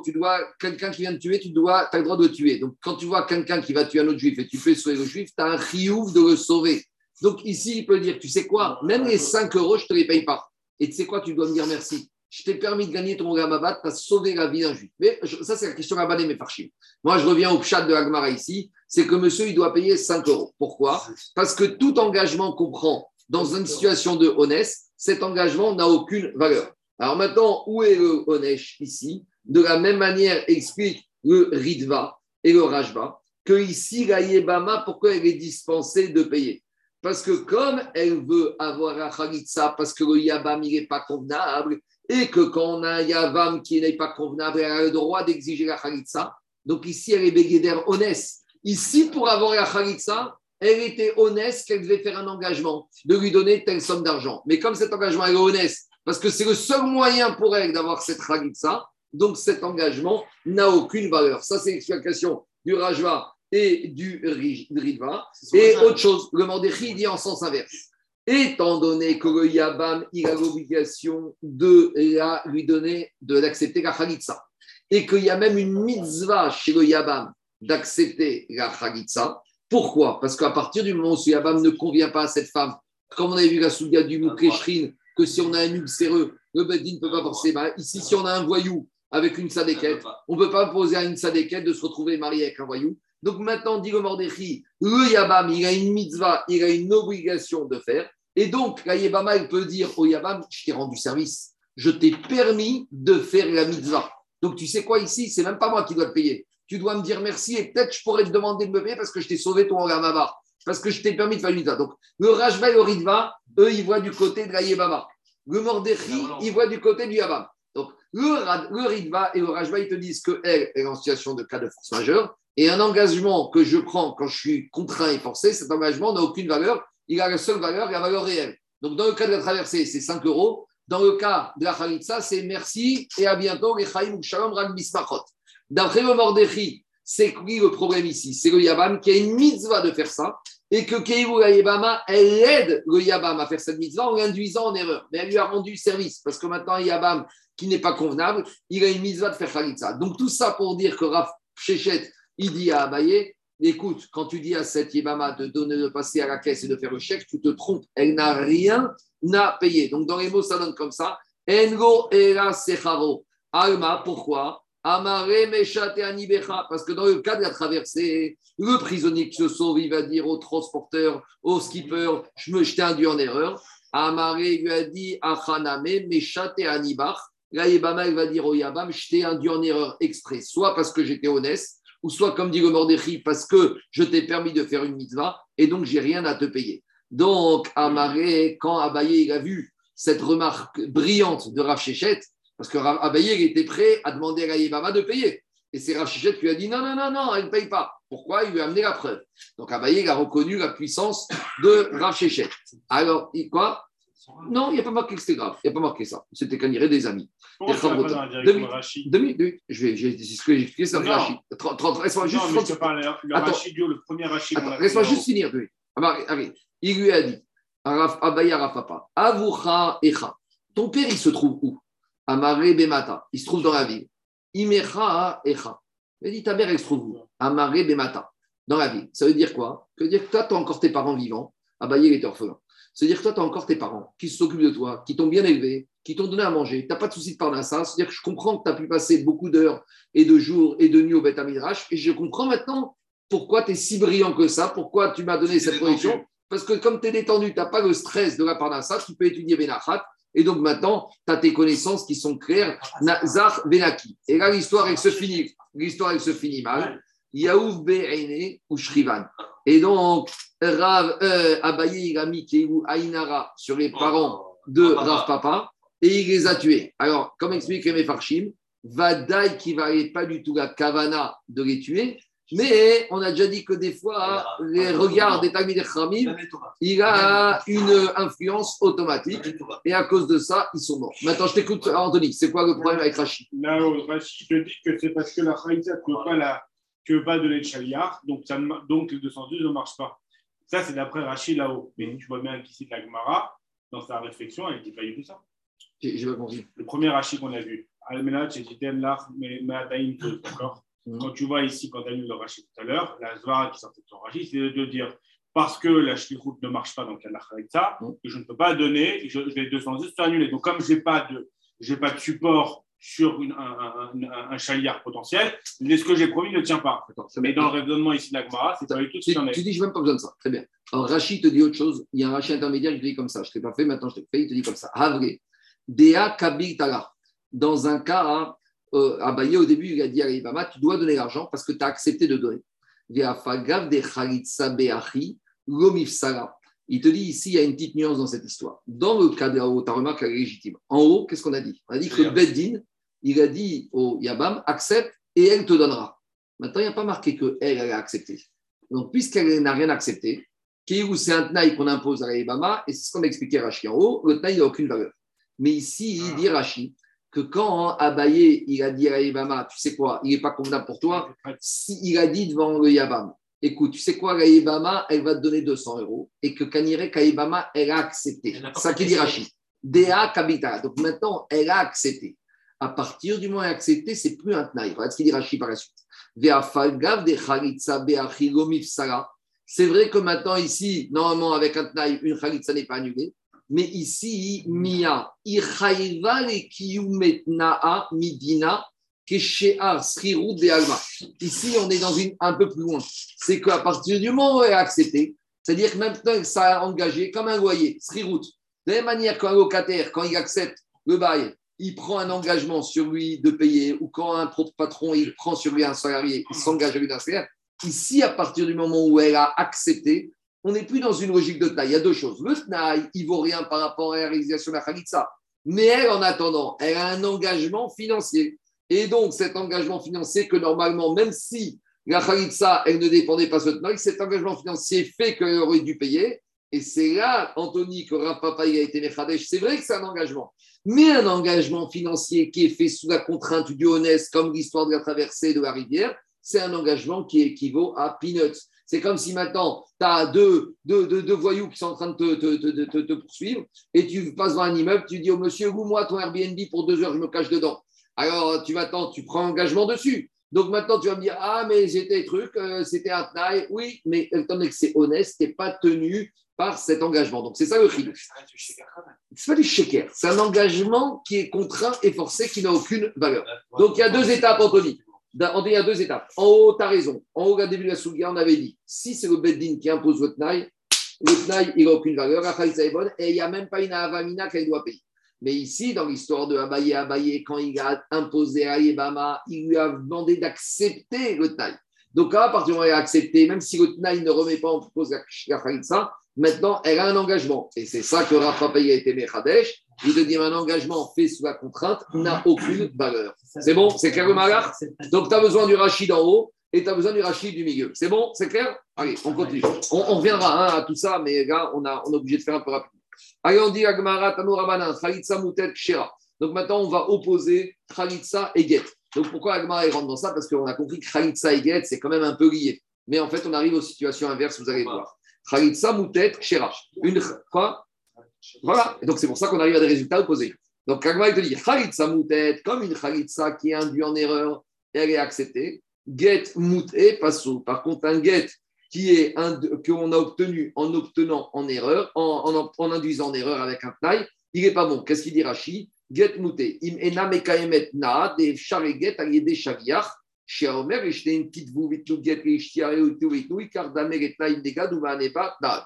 Tu dois, quelqu'un qui vient de tuer, tu dois, as le droit de le tuer. Donc quand tu vois quelqu'un qui va tuer un autre juif et tu fais sauver le juif, tu as un riouf de le sauver. Donc ici, il peut dire Tu sais quoi? Même les 5 euros, je ne te les paye pas. Et tu sais quoi? Tu dois me dire merci. Je t'ai permis de gagner ton gamabat, tu as sauvé la vie d'un juif. Mais ça, c'est la question Rabané mais Farchim. Moi, je reviens au chat de Agmara ici c'est que monsieur, il doit payer 5 euros. Pourquoi? Parce que tout engagement qu'on prend dans une situation de honnête, cet engagement n'a aucune valeur. Alors maintenant, où est le honnête ici? De la même manière, explique le Ritva et le Rajva que ici, la Yébama, pourquoi elle est dispensée de payer? Parce que comme elle veut avoir un Khalitsa, parce que le Yabam, n'est pas convenable, et que quand on a un Yavam qui n'est pas convenable, elle a le droit d'exiger la Khalitsa. Donc ici, elle est Béguédère honnête. Ici, pour avoir la Khalitsa, elle était honnête qu'elle devait faire un engagement de lui donner telle somme d'argent. Mais comme cet engagement est honnête, parce que c'est le seul moyen pour elle d'avoir cette ragitza, donc cet engagement n'a aucune valeur. Ça, c'est l'explication du Rajva et du Ridva. Et autre chose, le Mandéchi dit en sens inverse. Étant donné que le Yabam, il a l'obligation de lui donner, de l'accepter la Khalitsa, et qu'il y a même une mitzvah chez le Yabam d'accepter la Khalitsa, pourquoi? Parce qu'à partir du moment où ce Yabam ne convient pas à cette femme, comme on avait vu la Soudia du Moukeshrin, que si on a un ulcéreux, le Bedin ne peut pas forcer. Bah, ici, si on a un voyou avec une sadéquette. On ne peut pas poser à une sadéquette de se retrouver marié avec un voyou. Donc maintenant, dit le Mordéchi, le Yabam, il a une mitzvah, il a une obligation de faire. Et donc, la Yabama, il peut dire au Yabam, je t'ai rendu service. Je t'ai permis de faire la mitzvah. Donc tu sais quoi ici? C'est même pas moi qui dois te payer. Tu dois me dire merci et peut-être je pourrais te demander de me payer parce que je t'ai sauvé ton Ramava. Parce que je t'ai permis de faire une mitzvah. Donc le Rajva et le Ridva, eux, ils voient du côté de la Yabama. Le Mordéchi, il voit du côté du Yabam. Donc le, le Ridva et le Rajva, ils te disent qu'elle est en situation de cas de force majeure et un engagement que je prends quand je suis contraint et forcé, cet engagement n'a aucune valeur. Il a la seule valeur, la valeur réelle. Donc, dans le cas de la traversée, c'est 5 euros. Dans le cas de la Khalitsa, c'est merci et à bientôt, les ou Shalom D'après le Mordéchi, c'est qui le problème ici? C'est le Yabam qui a une mitzvah de faire ça et que Keivu Yabama, elle aide le Yabam à faire cette mitzvah en l'induisant en erreur. Mais elle lui a rendu service parce que maintenant, Yabam, qui n'est pas convenable, il a une mitzvah de faire Khalitsa. Donc, tout ça pour dire que Raf Shechet, il dit à Abaye, écoute, quand tu dis à cette Yébama de donner, de passer à la caisse et de faire le chèque, tu te trompes. Elle n'a rien à payer. Donc dans les mots, ça donne comme ça. Engo era secharo. Alma, pourquoi? Amare meshate anibecha. Parce que dans le cas de la traversée, le prisonnier qui se sauve, il va dire au transporteur, au skipper, je me jetais induit en erreur. Amare lui a dit Achaname meshate anibach. Là, Yébama, il va dire au Yabam, je t'ai induit en erreur exprès, soit parce que j'étais honnête, ou soit comme dit le Mordéchi, parce que je t'ai permis de faire une mitzvah et donc j'ai rien à te payer. Donc, Amaré, quand Abaye il a vu cette remarque brillante de Rav parce que Abaye il était prêt à demander à Yébama de payer. Et c'est Rav Shechet qui lui a dit non, non, non, non, elle ne paye pas. Pourquoi? Il lui a amené la preuve. Donc Abaye il a reconnu la puissance de Rav Shechet. Alors, quoi? Non, il n'y a pas marqué que c'était grave. Il n'y a pas marqué ça. C'était qu'on irait des amis. Pourquoi deux, minutes, deux minutes. Je vais, c'est ce que j'ai expliqué, c'est le Rachid. Laisse-moi juste. Non, je parle, le Rachid, le premier Rachid. Laisse-moi juste finir. Allez, il lui a dit Abaya Rafapa, Avoucha Echa. Ton père, il se trouve où? Amaré Bemata. Il se trouve dans la ville. Imecha Echa. Il dit Ta mère, elle se trouve où? Amaré Bemata. Dans la ville. Ça veut dire quoi? Ça veut dire que toi, tu as encore tes parents vivants. Abaye, il était orphelin. C'est-à-dire que toi, tu as encore tes parents qui s'occupent de toi, qui t'ont bien élevé, qui t'ont donné à manger. Tu n'as pas de souci de parler à ça. C'est-à-dire que je comprends que tu as pu passer beaucoup d'heures et de jours et de nuits au Beth. Et je comprends maintenant pourquoi tu es si brillant que ça, pourquoi tu m'as donné cette projection. Parce que comme tu es détendu, tu n'as pas le stress de la part ça, tu peux étudier Benachat. Et donc maintenant, tu as tes connaissances qui sont claires. Nazar Benaki. Et là, l'histoire, elle se finit. L'histoire, elle se finit mal. Yaouf Be'ene ou Shrivan. Et donc, Rav euh, Abaye, il a mis Ainara sur les parents de Rav Papa et il les a tués. Alors, comme explique Rémé Farshim, Vadaï qui ne valait pas du tout la kavana de les tuer, mais on a déjà dit que des fois, les regards des Talmud Khamim, il a une influence automatique. Et à cause de ça, ils sont morts. Maintenant, je t'écoute, Anthony, c'est quoi le problème avec Rachid? Là, Rachid te dit que c'est parce que la Khaïsa ne peut pas la que pas de l'Echaliar, donc, ça, donc le 212 ne marche pas. Ça, c'est d'après Rachid là-haut. Mais tu vois bien qu'ici, la Gemara, dans sa réflexion, elle dit pas du tout ça. J'ai pas compris. Le premier Rachid qu'on a vu, d'accord mhm. Quand tu vois ici, quand tu as lu le Rachid tout à l'heure, la Zvara qui sortait de ton Rachid, c'est de dire parce que la route ne marche pas dans le mhm. que je ne peux pas donner, je, les 210 sont annulés. Donc, comme je n'ai pas, de, pas de support sur une, un, un, potentiel, ce que j'ai promis ne tient pas. Mais dans le raisonnement ici de l'Agmara, c'est du tout ce qu'il en est. Tu dis, je n'ai même pas besoin de ça. Très bien. Alors, Rachid te dit autre chose. Il y a un Rachid intermédiaire qui te dit comme ça. Je ne t'ai pas fait, maintenant je t'ai fait. Il te dit comme ça. Havre, Dea Kabil Tala. Dans un cas, euh, Abaye, au début, il a dit à Ibama, tu dois donner l'argent parce que tu as accepté de donner. Il te dit ici, il y a une petite nuance dans cette histoire. Dans le cas de la haut, ta remarque est légitime. En haut, qu'est-ce qu'on a dit? On a dit que Beddin, il a dit au Yabam, accepte et elle te donnera. Maintenant, il n'y a pas marqué qu'elle, elle a accepté. Donc, puisqu'elle n'a rien accepté, c'est un tnaï qu'on impose à Yabama, et c'est ce qu'on a expliqué Rashi en haut, le tnaï n'a aucune valeur. Mais ici, il dit Rashi que quand Abaye, il a dit à Yabama, tu sais quoi, il n'est pas convenable pour toi, si, il a dit devant le Yabam, écoute, tu sais quoi, la Yabama, elle va te donner 200 euros, et que Kanire Kaibama, elle a accepté. C'est ça qu'il dit Rashi. Dea Kabita. Donc maintenant, elle a accepté à partir du moment où accepté, c'est plus un tnaï. Voilà ce qu'il dit Rashi par la suite. C'est vrai que maintenant, ici, normalement, avec un tnaï, une khalitsa n'est pas annulée. Mais ici, Mia, midina. Ici, on est dans une un peu plus loin. C'est qu'à partir du moment où elle a accepté, c'est-à-dire que maintenant que ça a engagé comme un loyer, Srirut, de la même manière qu'un locataire, quand il accepte le bail, il prend un engagement sur lui de payer, ou quand un patron, il prend sur lui un salarié, il s'engage à lui d'un salaire. Ici, à partir du moment où elle a accepté, on n'est plus dans une logique de taille. Il y a deux choses. Le taille, il vaut rien par rapport à la réalisation de la Khalitsa. Mais elle, en attendant, elle a un engagement financier. Et donc, cet engagement financier que normalement, même si la Khalitsa, elle ne dépendait pas de ce cet engagement financier fait qu'elle aurait dû payer. Et c'est là, Anthony, que Rav a été Mechadesh. C'est vrai que c'est un engagement. Mais un engagement financier qui est fait sous la contrainte du honnête, comme l'histoire de la traversée de la rivière, c'est un engagement qui équivaut à peanuts. C'est comme si maintenant, tu as deux, deux, deux, voyous qui sont en train de te, te, poursuivre et tu passes dans un immeuble, tu dis au monsieur, vous, moi, ton Airbnb, pour deux heures, je me cache dedans. Alors, tu vas attendre, tu prends engagement dessus. Donc maintenant, tu vas me dire, ah, mais c'était truc, euh, c'était un taille. Oui, mais étant donné que c'est honnête, tu n'es pas tenu par cet engagement. Donc c'est ça le chidou. C'est pas du shaker, c'est un engagement qui est contraint et forcé, qui n'a aucune valeur. Donc il y a deux étapes, Anthony. Il y a deux étapes. En haut, tu as raison. En haut, au début de la Souga, on avait dit si c'est le Beddin qui impose le Tnaï, le Tnaï, il n'a aucune valeur, la est bonne, et il n'y a même pas une Avamina qu'elle doit payer. Mais ici, dans l'histoire de Abaye Abaye, quand il a imposé à Yebama, il lui a demandé d'accepter le Tnaï. Donc, à partir du moment où il a accepté, même si le Tnaï ne remet pas en cause la Khalitsa, maintenant, elle a un engagement. Et c'est ça que Rafa Paye a été Mechadesh. Te dit un engagement fait sous la contrainte n'a aucune valeur. C'est bon C'est clair le magar Donc, tu as besoin du rachid en haut et tu as besoin du rachid du milieu. C'est bon C'est clair? Allez, on continue. On, reviendra hein, à tout ça, mais gars, on, a, on est obligé de faire un peu rapide. Allez, on dit Agmara, Rabanan, Khalitsa Moutet Kshera. Donc maintenant, on va opposer Khalitsa et Get. Donc pourquoi Agmara rentre dans ça? Parce qu'on a compris que Khalitsa et Get, c'est quand même un peu lié. Mais en fait, on arrive aux situations inverses, vous allez voir. Khalitsa Moutet Kshera. Une quoi Voilà. Et donc c'est pour ça qu'on arrive à des résultats opposés. Donc Agmara te dit comme une Khalitsa qui est induite en erreur, elle est acceptée. Get Moutet, pas Par contre, un Get qu'on a obtenu en obtenant en erreur, en, induisant en erreur avec un taille, il n'est pas bon. Qu'est-ce qu'il dit Rashi? Get mouté. Na de.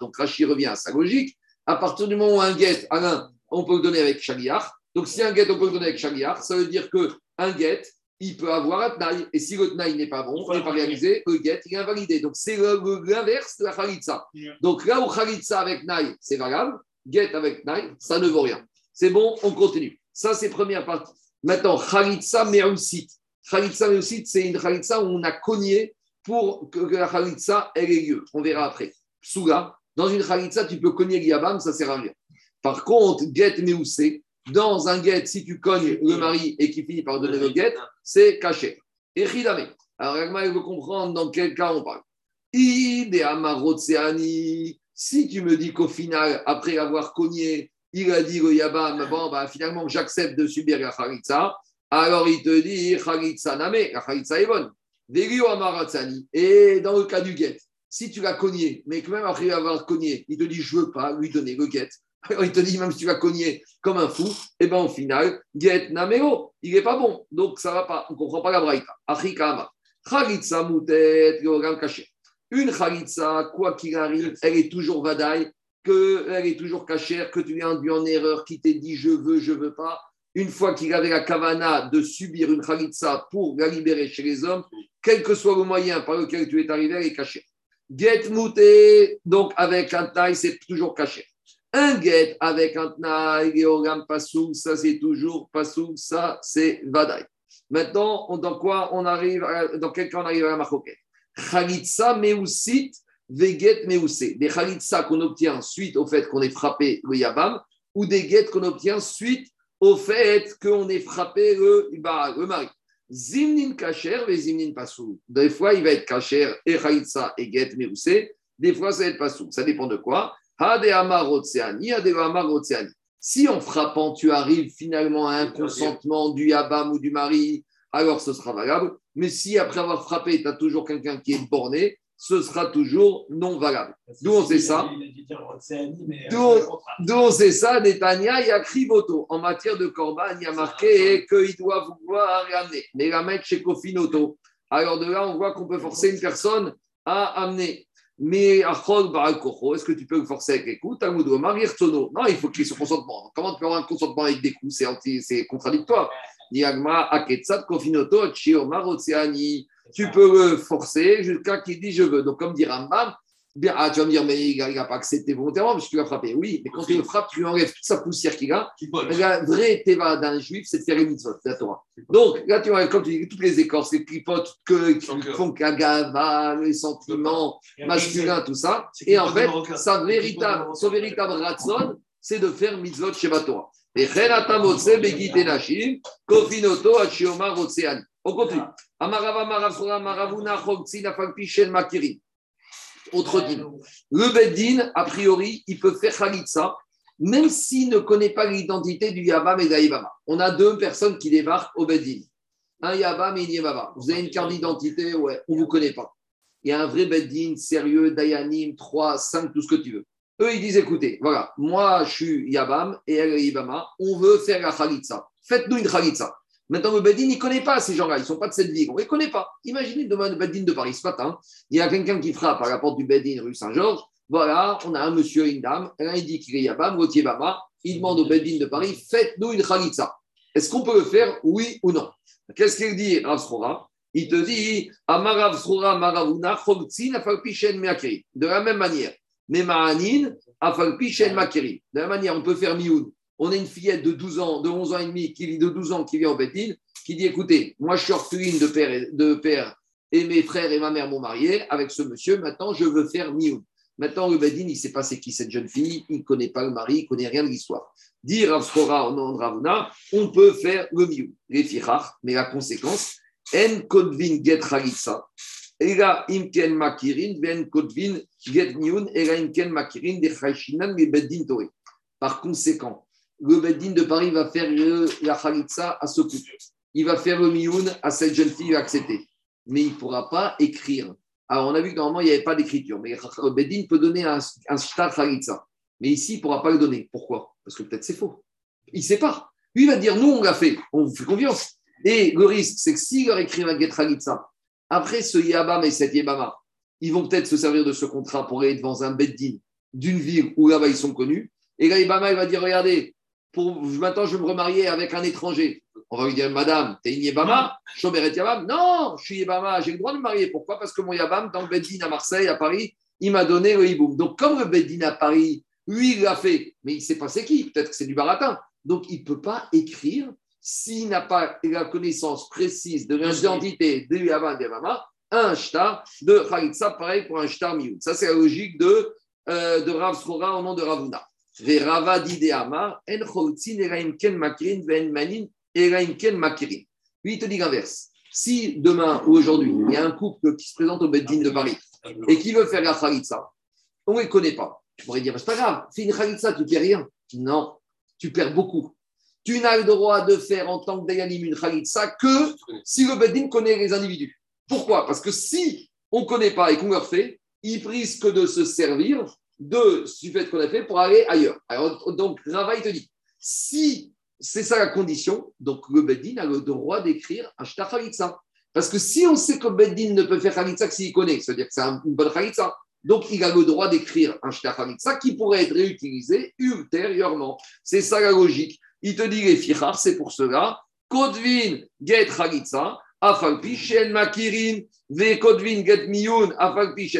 Donc Rashi revient à sa logique. À partir du moment où un get, Alain, on peut le donner avec shaviach. Donc si un get, on peut le donner avec shaviach, ça veut dire que un get, il peut avoir un tnaï. Et si le tnaï n'est pas bon, il n'est pas réalisé, le get, il est invalidé. Donc, c'est l'inverse de la khalitsa. Donc, là où khalitsa avec naï, c'est valable, get avec naï, ça ne vaut rien. C'est bon, on continue. Ça, c'est première partie. Maintenant, khalitsa merusit. Khalitsa merusit, c'est une khalitsa où on a cogné pour que la khalitsa ait lieu. On verra après. Souga, dans une khalitsa, tu peux cogner l'yabam, ça ne sert à rien. Par contre, get meusé, dans un get, si tu cognes le mari et qu'il finit par donner le get, c'est caché. Et Ridame. Alors, il veut comprendre dans quel cas on parle. Si tu me dis qu'au final, après avoir cogné, il a dit le Yabam, bon, bah, finalement, j'accepte de subir la Kharitsa, alors il te dit Kharitsa Name, la Kharitsa est bonne. Et dans le cas du get, si tu l'as cogné, mais que même après avoir cogné, il te dit je ne veux pas lui donner le get, alors il te dit, même si tu vas cogner comme un fou, et eh bien au final, get nameo, il n'est pas bon. Donc ça ne va pas, on ne comprend pas la braïta. Achikama. Khalitsa moutet, caché. Une khalitsa, quoi qu'il arrive, elle est toujours vadaï, qu'elle est toujours cachère, que tu es induit en erreur, qui t'est dit je veux, je veux pas. Une fois qu'il avait la kavana de subir une khalitsa pour la libérer chez les hommes, quel que soit le moyen par lequel tu es arrivé, elle est cachée. Get mouté, donc avec un taille, c'est toujours caché. Un get avec un tnaï, geogam pasou, ça c'est toujours pasou, ça c'est vadaï. Maintenant, dans quoi on arrive, dans quel cas on arrive à la machoket Khalitsa meusit, veget meusé. Des khalitsa qu'on obtient suite au fait qu'on ait frappé le yabam, ou des get qu'on obtient suite au fait qu'on ait frappé le, le mari. Zimnin kacher, ve zimnin pasou. Des fois, il va être kacher et khalitsa et get meusé. Des fois, ça va être pasou. Ça dépend de quoi si en frappant, tu arrives finalement à un consentement du Yabam ou du mari, alors ce sera valable. Mais si après avoir frappé, tu as toujours quelqu'un qui est borné, ce sera toujours non valable. D'où on sait ça D'où on sait ça, Netanya, il y a Krivoto. En matière de Corban, il y a marqué qu'il doit vouloir ramener, mais la mettre chez Kofinoto. Alors de là, on voit qu'on peut forcer une personne à amener. Mais est-ce que tu peux le forcer avec les coups? Non, il faut qu'il y ait ce consentement. Comment tu peux avoir un consentement avec des coups? C'est contradictoire. Tu peux le forcer jusqu'à qu'il dit je veux. Donc, comme dit Rambam, ah, tu vas me dire, mais il n'a pas accepté volontairement parce que tu l'as frappé. Oui, mais quand tu le frappes, tu lui enlèves toute sa poussière qu'il a. La vraie teva d'un juif, c'est de faire une mitzvot, la Torah. Donc, là, tu vois, comme tu dis, toutes les écorces, les clipotes que, qui font kagava, les sentiments masculins, tout ça. Et en fait, sa véritable, son véritable ratson, c'est de faire mitzvot chez Torah. Et On continue. Amarava maravura maravuna chogtsina falpishen makirin. Autre din. Le Beddin, a priori, il peut faire Khalitsa, même s'il ne connaît pas l'identité du Yabam et de On a deux personnes qui débarquent au Beddin. Un Yabam et une Yabama. Vous avez une carte d'identité, ouais, on ne vous connaît pas. Il y a un vrai Beddin, sérieux, Dayanim, 3, 5, tout ce que tu veux. Eux, ils disent écoutez, voilà, moi, je suis Yabam et elle est on veut faire la Khalitsa. Faites-nous une Khalitsa. Maintenant, le Bedin, il ne connaît pas ces gens-là, ils ne sont pas de cette ville, on ne les connaît pas. Imaginez demain le Bedin de Paris ce matin, il y a quelqu'un qui frappe à la porte du Bedin rue Saint-Georges, voilà, on a un monsieur une dame, elle il dit qu'il est Yabam, Gauthier Bama, il demande au Bedin de Paris, faites-nous une Khalitsa. Est-ce qu'on peut le faire, oui ou non? Qu'est-ce qu'il dit, Rav Il te dit, Amarav Srora Maravuna, De la même manière, mais Ma'anin, Afalpishen Makeri. De la même manière, on peut faire Mioun on a une fillette de 12 ans, de 11 ans et demi, qui de 12 ans, qui vient au Bédine, qui dit écoutez, moi je suis orpheline de père, et, de père et mes frères et ma mère m'ont marié avec ce monsieur, maintenant je veux faire mioun. Maintenant, le Bédine, il ne sait pas c'est qui cette jeune fille, il ne connaît pas le mari, il ne connaît rien de l'histoire. Dire nom de Ravna, on peut faire le mioun, les mais la conséquence, en kodvin get halitza, Ega imken makirin, ven kodvin get mioun, ega imken makirin, de chayshinan, bedin. Par conséquent, le Beddin de Paris va faire la Khalitsa à ce couple. Il va faire le Mioun à cette jeune fille acceptée. Mais il ne pourra pas écrire. Alors, on a vu que normalement, il n'y avait pas d'écriture. Mais le Beddin peut donner un, un Shtar. Mais ici, il ne pourra pas le donner. Pourquoi? Parce que peut-être c'est faux. Il ne sait pas. Lui, il va dire nous, on l'a fait. On vous fait confiance. Et le risque, c'est que s'il leur écrit un Get Khalitsa, après ce Yabam et cette Yabama, ils vont peut-être se servir de ce contrat pour aller devant un Beddin d'une ville où là-bas ils sont connus. Et là, Yabama, il va dire regardez, maintenant je vais me remarier avec un étranger. On va lui dire, Madame, t'es une Yébama Choberet Yabam? Non, je suis Yébama, j'ai le droit de me marier. Pourquoi? Parce que mon Yabam, dans le Beddin à Marseille, à Paris, il m'a donné le hiboum. Donc, comme le Beddin à Paris, lui, il l'a fait, mais il ne sait pas c'est qui, peut-être que c'est du baratin. Donc, il ne peut pas écrire s'il n'a pas la connaissance précise de l'identité de Yabam et Yabama, un shtar de Khalitsa, pareil pour un shtar mioud. Ça, c'est la logique de, euh, de Rav Srora au nom de Ravuna. Lui, il te dit l'inverse. Si demain ou aujourd'hui, il y a un couple qui se présente au Beddin de Paris et qui veut faire la Khalitsa, on ne les connaît pas. Tu pourrais dire, c'est pas grave, fais une Khalitsa, tu ne perds rien. Non, tu perds beaucoup. Tu n'as le droit de faire en tant que Dayanim une Khalitsa que si le Beddin connaît les individus. Pourquoi? Parce que si on ne connaît pas et qu'on leur fait, ils risquent de se servir de du fait qu'on a fait pour aller ailleurs. Donc, Rava, il te dit, si c'est ça la condition, donc le Beddin a le droit d'écrire un shtar Khalitsa. Parce que si on sait que Beddin ne peut faire Khalitsa que s'il connaît, c'est-à-dire que c'est une bonne Khalitsa, donc il a le droit d'écrire un shtar Khalitsa qui pourrait être réutilisé ultérieurement. C'est ça la logique. Il te dit les fichar, c'est pour cela. Kodvin get Khalitsa, makirin, ve kodvin get miyun,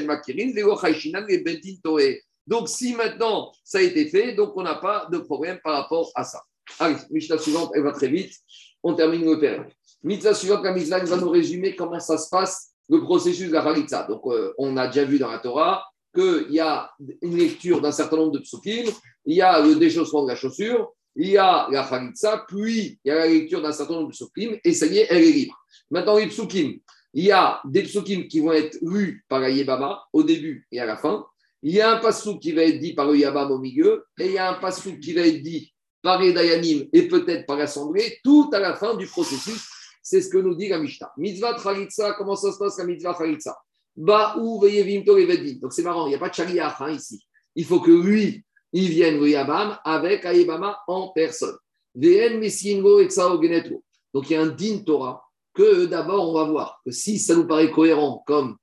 makirin, ve Beddin toé. Donc, si maintenant ça a été fait, donc on n'a pas de problème par rapport à ça. Allez, Mishnah suivante, elle va très vite. On termine le père. Mishnah suivante, la Mishnah va nous résumer comment ça se passe, le processus de la Khalitsa. Donc, euh, on a déjà vu dans la Torah qu'il y a une lecture d'un certain nombre de psukim, il y a le déchaussement de la chaussure, il y a la Khalitsa, puis il y a la lecture d'un certain nombre de psukim, et ça y est, elle est libre. Maintenant, les il y a des psukim qui vont être lus par la Yebama au début et à la fin, il y a un passou qui va être dit par le Yabam au milieu, et il y a un passou qui va être dit par les Dayanim et peut-être par l'Assemblée, tout à la fin du processus. C'est ce que nous dit la Mishnah. Mitzvah Khalitsa, comment ça se passe la mitzvah Khalitsa Donc c'est marrant, il n'y a pas de chariach ici. Il faut que lui, il vienne au Yabam avec Ayebama en personne. Donc il y a un din Torah que d'abord on va voir si ça nous paraît cohérent comme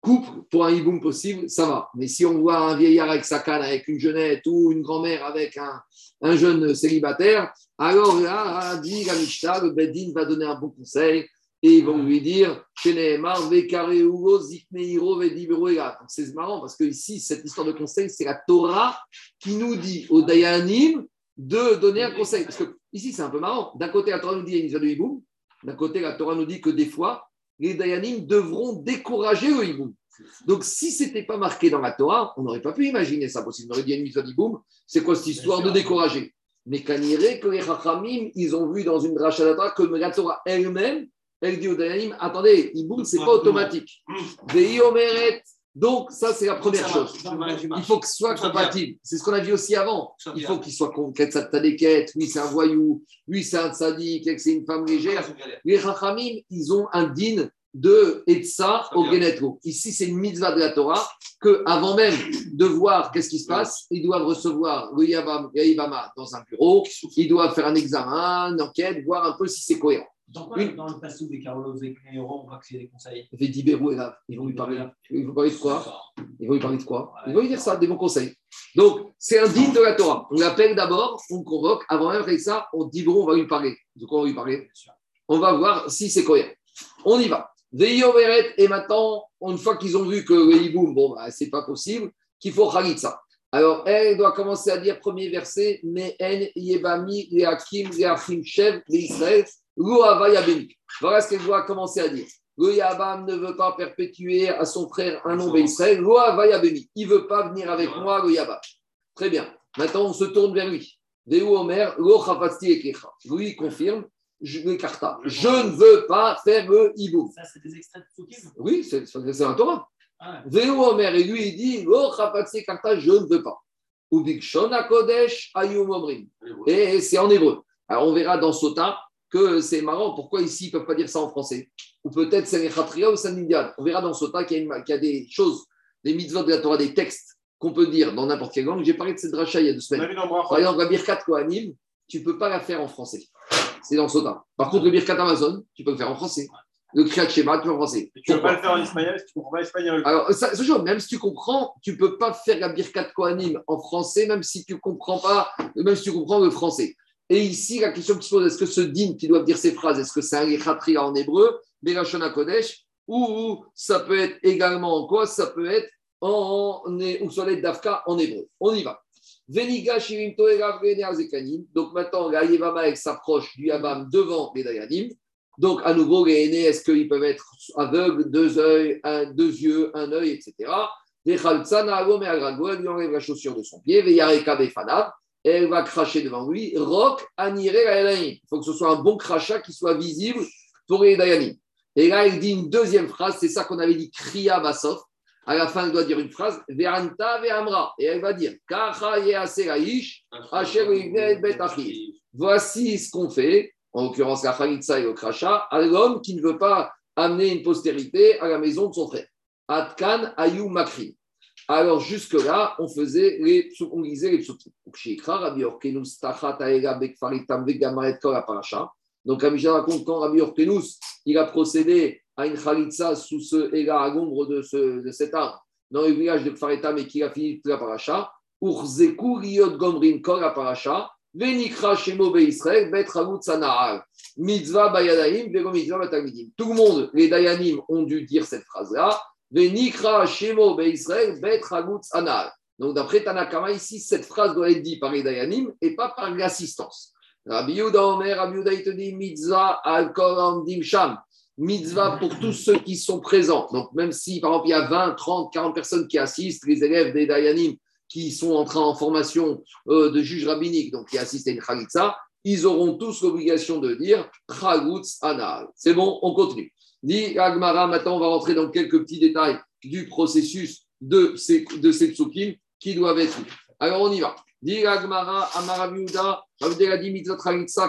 couple pour un hiboum possible, ça va. Mais si on voit un vieillard avec sa canne, avec une jeunette ou une grand-mère avec un, un, jeune célibataire, alors là, dit le Bedin va donner un bon conseil et ils vont lui dire c'est marrant parce que ici, cette histoire de conseil, c'est la Torah qui nous dit au Dayanim de donner un conseil. Parce que ici, c'est un peu marrant. D'un côté, la Torah nous dit il y a une de hiboum. D'un côté, la Torah nous dit que des fois, les Dayanim devront décourager le hiboum. Donc, si ce n'était pas marqué dans la Torah, on n'aurait pas pu imaginer ça possible. On aurait dit une mise hiboum. C'est quoi cette histoire de décourager? Mais Kaniré, que les Chachamim, ils ont vu dans une dracha que la Torah elle-même, elle dit au Dayanim, attendez, Iboum, ce n'est pas automatique. Donc, ça, c'est la première chose. Il faut que ce soit compatible. C'est ce qu'on a dit aussi avant. Il faut qu'il soit concret, ça quête. Oui, c'est un voyou. Oui, c'est un sadique, c'est une femme légère. Les Rachamim, ils ont un din de Etsa au Genetro. Ici, c'est une mitzvah de la Torah que avant même de voir qu'est-ce qui se passe, ils doivent recevoir le Yabama dans un bureau. Ils doivent faire un examen, une enquête, voir un peu si c'est cohérent. Dans, quoi, dans le passage des Carlos et on voit que c'est des conseils Védibérou est là. Ils vont lui parler. Ils vont parler de quoi Ils vont lui parler de quoi Ils vont lui dire ça, des bons conseils. Donc, c'est un digne de la Torah. On l'appelle d'abord, on convoque. Avant même avec ça, on dit bon, on va lui parler. De quoi on va lui parler On va voir si c'est cohérent. On y va. Et maintenant, une fois qu'ils ont vu que le hiboum, bon, bah, c'est pas possible, qu'il faut ça. Alors, elle doit commencer à dire, premier verset, Mais en yebami leakim leachim shev Israël voilà ce qu'elle doit commencer à dire. Le Yabam ne veut pas perpétuer à son frère un nom d'Israël. Il ne veut pas venir avec moi, le Yabam. Très bien. Maintenant, on se tourne vers lui. Omer, Lui confirme je. Je ne veux pas faire le hibou. Ça, c'est des extraits de Soukim Oui, c'est un Torah. Ah. Omer, et lui, il dit karta, je ne veux pas. Kodesh Ayum Et c'est en hébreu. Alors, on verra dans Sota que c'est marrant, pourquoi ici ils ne peuvent pas dire ça en français Ou peut-être c'est Khatria ou c'est Indian. On verra dans Sota qu'il y, a des choses, des mitzvot de la Torah, des textes qu'on peut dire dans n'importe quelle langue. J'ai parlé de cette dracha il y a deux semaines. Par exemple, la Birkat Kohanim, tu ne peux pas la faire en français. C'est dans Sota. Par contre, le Birkat Amazon, tu peux le faire en français. Le Kriyat Shema, tu peux en français. Tu ne peux pas le faire en espagnol si tu ne comprends pas l'espagnol. Alors, ça, même si tu comprends, tu ne peux pas faire la Birkat Kohanim en français, même si tu comprends pas, même si tu comprends le français. Et ici, la question qui se pose, est-ce que ce din qui doit dire ces phrases, est-ce que c'est un lichatria en hébreu, Kodesh, ou ça peut être également en quoi Ça peut être en, ou sur d'Afka en hébreu. On y va. Veniga Donc maintenant, la Yevama s'approche du Yabam devant les Dayanim. Donc à nouveau, les aînés, est-ce qu'ils peuvent être aveugles, deux yeux, un, deux yeux, un œil, etc. Des Chaltzana, lui enlève la chaussure de son pied, Veyareka Befanav elle va cracher devant lui. Rock aniré Il faut que ce soit un bon crachat qui soit visible pour les Dayanim. Et là, il dit une deuxième phrase, c'est ça qu'on avait dit Kriya Basov. À la fin, elle doit dire une phrase Ve'anta ve'amra. Et elle va dire Voici ce qu'on fait, en l'occurrence la Khalitsa et le crachat, à l'homme qui ne veut pas amener une postérité à la maison de son frère. Atkan Ayu Makri. Alors, jusque-là, on faisait les, on lisait les psukim. Donc, Amisha raconte quand Rabbi Orkenus, il a procédé à une khalitsa sous ce éga à l'ombre de, ce, de cet arbre dans le village de Kfaretam et qu'il a fini la paracha. Urzeku riot gomrin kol la. Venikra shemo Israël, bet ragout sana'al. Mitzvah bayadaim, vego mitzvah batagmidim. Tout le monde, les dayanim, ont dû dire cette phrase-là. Shemo. Donc d'après Tanakama, ici, cette phrase doit être dite par les Dayanim et pas par l'assistance. Rabbi Yuda Omer, Rabbi Yuda, il te dit Mitzvah al Korandim Sham. Mitzvah pour tous ceux qui sont présents. Donc même si, par exemple, il y a 20, 30, 40 personnes qui assistent, les élèves des Dayanim qui sont en train en formation euh, de juge rabbinique, donc qui assistent à une Khalitsa, ils auront tous l'obligation de dire Chagutz Anal. C'est bon, on continue. Dit Agmara, maintenant on va rentrer dans quelques petits détails du processus de ces, de ces tsukim qui doivent être Alors on y va. Dit Agmara, Amara Viuda,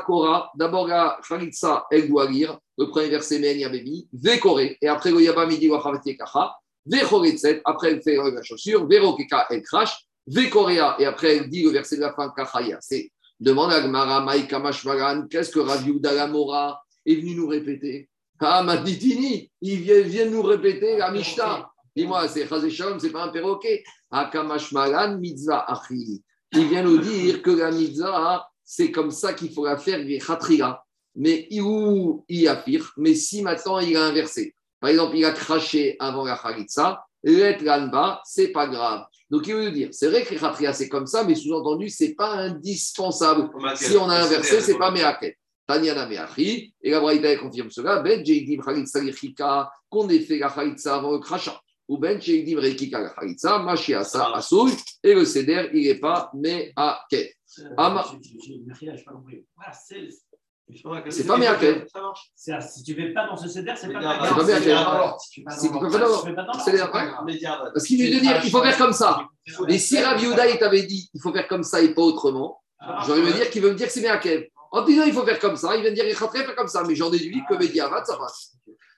Kora. D'abord la Khalitsa, elle doit lire le premier verset Men Yabebi, Vekore, et après le dit Wachavati Kacha. Vechoretzet, après elle fait la chaussure, Verokeka, elle crache, Vekorea, et après elle dit le verset de la fin, Kachaya, c'est demande à Gmara, Maïka Mashvaran, qu'est-ce que Rav Dalamora est venu nous répéter? Ah, Maditini, il vient, vient nous répéter la Mishnah. Dis-moi, c'est Chazé c'est pas un perroquet. Akamashmalan mitzvah achi. Il vient nous dire que la mitzvah, c'est comme ça qu'il faut la faire, khatriya. Mais où il affirme, mais si maintenant il a inversé. Par exemple, il a craché avant la Khalitsa, l'et l'anba, c'est pas grave. Donc il veut dire, c'est vrai que les c'est comme ça, mais sous-entendu, c'est pas indispensable. Si on a inversé, c'est pas meaket. Tanyana meachi, et la Braïda confirme cela, ben jeidim Khalitsa qu'on ait fait la Khalitsa avant le crachat. Ou ben jeidim reikika la Khalitsa, machiasa asouy, et le seder, il n'est pas. Ama... C'est pas. Si tu ne fais pas dans ce CDR, c'est pas pas Si tu peux pas dans CDR. Parce qu'il veut dire il faut faire comme ça. Mais si Rav il t'avait dit il faut faire comme ça et pas autrement, ah, j'aurais me dire qu'il veut me dire que c'est. En disant il faut faire comme ça, il vient me dire il faut faire comme ça. Mais j'en déduis que Mediavat, ça passe.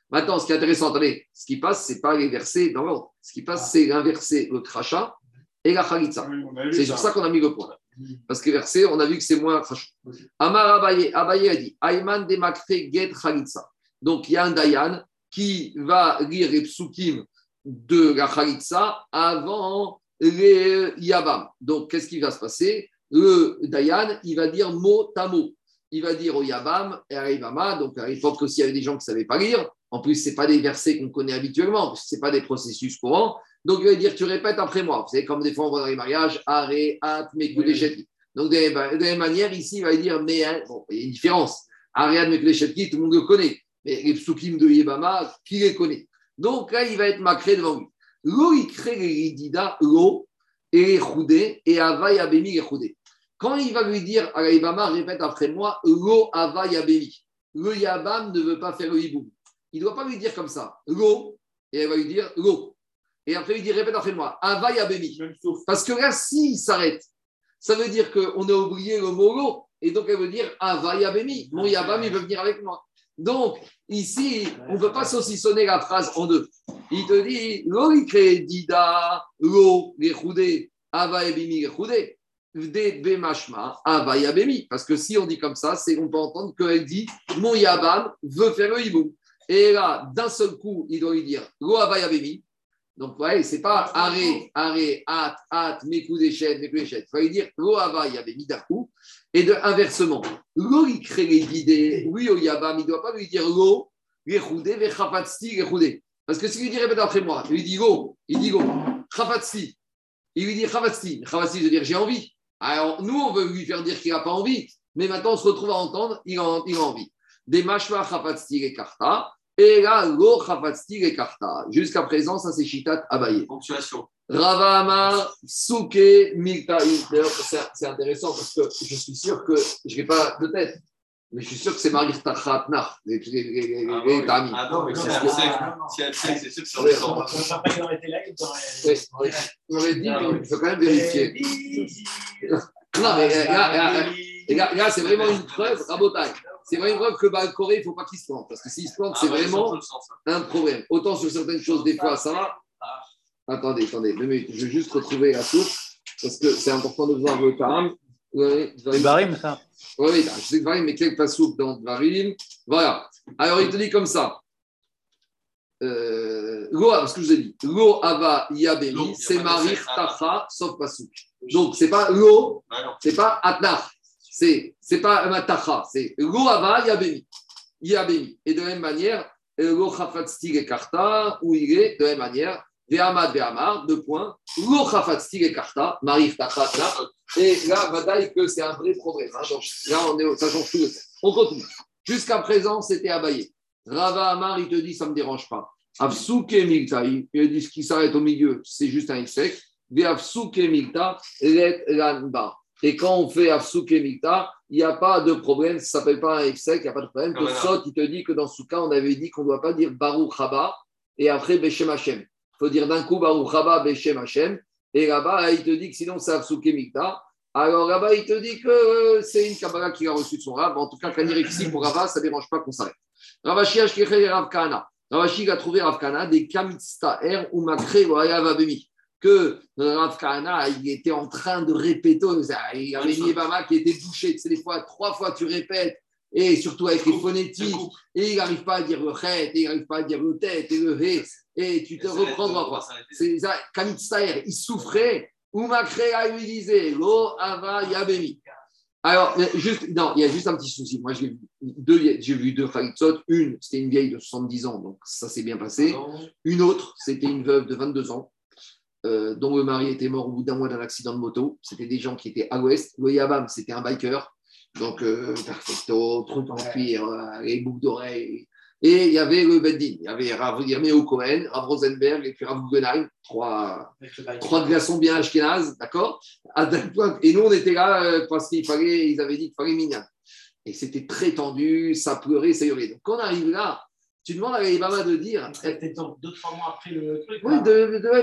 Maintenant, ce qui est intéressant, attendez, ce qui passe, ce n'est pas les versets dans l'ordre. Ce qui passe, c'est l'inversé, le crachat et la chalitza. C'est sur ça qu'on a mis le point. Parce que verset, on a vu que c'est moins Amar Abaye, Abaye a dit Ayman de get Khalitsa. Donc il y a un Dayan qui va lire les psukim de la Khalitsa avant les Yabam. Donc qu'est-ce qui va se passer? Le Dayan, il va dire mot tamo. Il va dire au Yabam et à Ibama. Donc à l'époque aussi, il y avait des gens qui ne savaient pas lire. En plus, ce pas des versets qu'on connaît habituellement, ce n'est pas des processus courants. Donc, il va dire, tu répètes après moi. Vous savez, comme des fois, on voit dans les mariages, arrêt, at, mekudeshetki. Donc, de la même manière, ici, il va dire, mais hein, bon, il y a une différence. Arrêt, mekudeshetki, tout le monde le connaît. Mais les psukim de Yebama, qui les connaît? Donc, là, il va être macré devant lui. L'eau, il crée les ridida, l'eau, et les et avay abemi les Quand il va lui dire à Yebama, répète après moi, l'eau, avay abemi. Le Yabam ne veut pas faire le hiboum. Il ne doit pas lui dire comme ça, l'eau, et elle va lui dire l'eau. Et après, il dit répète après moi, Ava Yabemi. Parce que là, s'il s'arrête, ça veut dire qu'on a oublié le mot lo. Et donc, elle veut dire Ava Yabemi. Mon Yabam, il veut venir avec moi. Donc, ici, on ne peut pas saucissonner la phrase en deux. Il te dit Lo dida, lo, Ava Yabemi, les Ava Yabemi. Parce que si on dit comme ça, qu'on peut entendre qu'elle dit Mon Yabam veut faire le hibou. Et là, d'un seul coup, il doit lui dire Lo Ava Yabemi. Donc, ouais, c'est pas arrêt, arrêt, hâte, hâte, mes coups d'échelle, mes coups d'échelle. Il fallait dire lo ava, il y avait midaku. Et inversement, lo, il crée les idées. Oui, au yabam, il ne doit pas lui dire lo, yechoudé, vechafatsti, yechoudé. Parce que si lui dit répète après moi, il lui dit go, il dit go, chafatsti. Il lui dit chafatsti. Chafatsti, veut dire j'ai envie. Alors, nous, on veut lui faire dire qu'il n'a pas envie. Mais maintenant, on se retrouve à entendre, il a, il a envie. Des mashma chafatsti et karta. Et là, lo et karta. Jusqu'à présent, ça c'est Shitat Abaye. Ponctuation. Rava Amar, Souke, Milta. c'est intéressant parce que je suis sûr que, je n'ai pas de tête, mais je suis sûr que c'est Marie Tachat Nar, les amis. Ah non, mais si elle sait, c'est sûr que c'est en décembre. Il aurait été là, il aurait dit, mais il faut quand même vérifier. Non, mais là, là c'est vraiment une preuve, Rabotai c'est vraiment une preuve que bah, Corée, il ne faut pas qu'il se plante. Parce que s'il se plante, c'est ah vraiment un problème. Autant sur certaines choses, des fois, ça va. Attendez, attendez, mais je vais juste retrouver la source, parce que c'est important de voir le Taram. Dvarim, ça Oui, je sais Dvarim, mais quelques passouk dans Dvarim. Voilà. Alors, il te dit comme ça. Euh, ce que je vous ai dit, Lo Ava Yabemi, c'est Marir Tacha, sauf Pasouk. Donc, ce n'est pas Lo, ah ce n'est pas Atnar c'est c'est pas un matacha, c'est loava yabemi. Yabemi. Et de la même manière, lo chafatzti karta, où il est de la même manière, ve'amad ve'amar, deux points, chafatzti karta, marif. Et là, bataille que c'est un vrai problème. Hein. Donc, là, on est, ça change tout le On continue. Jusqu'à présent, c'était abayé. Rava Amar, il te dit, ça ne me dérange pas. Afsuke milta, il dit ce qui s'arrête au milieu, c'est juste un sec. Ve'afsuke milta, let lanba. Et quand on fait Afsouk et Mikta, il n'y a pas de problème, ça ne s'appelle pas un exec, il n'y a pas de problème. Le Sot, il te dit que dans ce cas, on avait dit qu'on ne doit pas dire Baruch Haba et après Beshem Hashem. Faut dire d'un coup Baruch Haba, Beshem Hashem. Et là-bas, il te dit que sinon c'est Afsouk et Mikta. Alors là-bas, il te dit que c'est une Kabbalah qui a reçu de son rab. En tout cas, quand il ici pour Rava, ça ne dérange pas qu'on s'arrête. Ravashi Ashkiré Rav Kana. Ravashi a trouvé Ravkana des Kamitstaer ou Makre Vabemi. Que Ravkana, il était en train de répéter, il y avait Yébama qui était touché. C'est des fois, trois fois tu répètes, et surtout avec les phonétiques, et il n'arrive pas à dire le chet, et il n'arrive pas à dire le tête, et le he, et tu te reprendras. C'est ça, Kamitstaer, il souffrait, ou Makre lui disait, Lo Ava Yabemi. Alors, juste, non, il y a juste un petit souci. Moi, j'ai vu deux, j'ai vu deux Une, c'était une vieille de 70 ans, donc ça s'est bien passé. Une autre, c'était une veuve de 22 ans, euh, dont le mari était mort au bout d'un mois d'un accident de moto. C'était des gens qui étaient à l'ouest. Le Yabam, c'était un biker. Donc, euh, perfecto, truc en cuir, euh, les boucles d'oreilles, et il y avait le Beddin. Il y avait Rav Yirmeo Cohen, Rav Rosenberg et puis Rav Guggenheim, trois, trois glaçons bien ashkenaz, d'accord? Et nous, on était là euh, parce qu'ils fallait, ils avaient dit qu'il fallait mignon. Et c'était très tendu, ça pleurait, ça hurlait. Donc, quand on arrive là, tu demandes à l'Ibama de dire. C'était deux, trois mois après le truc. Oui,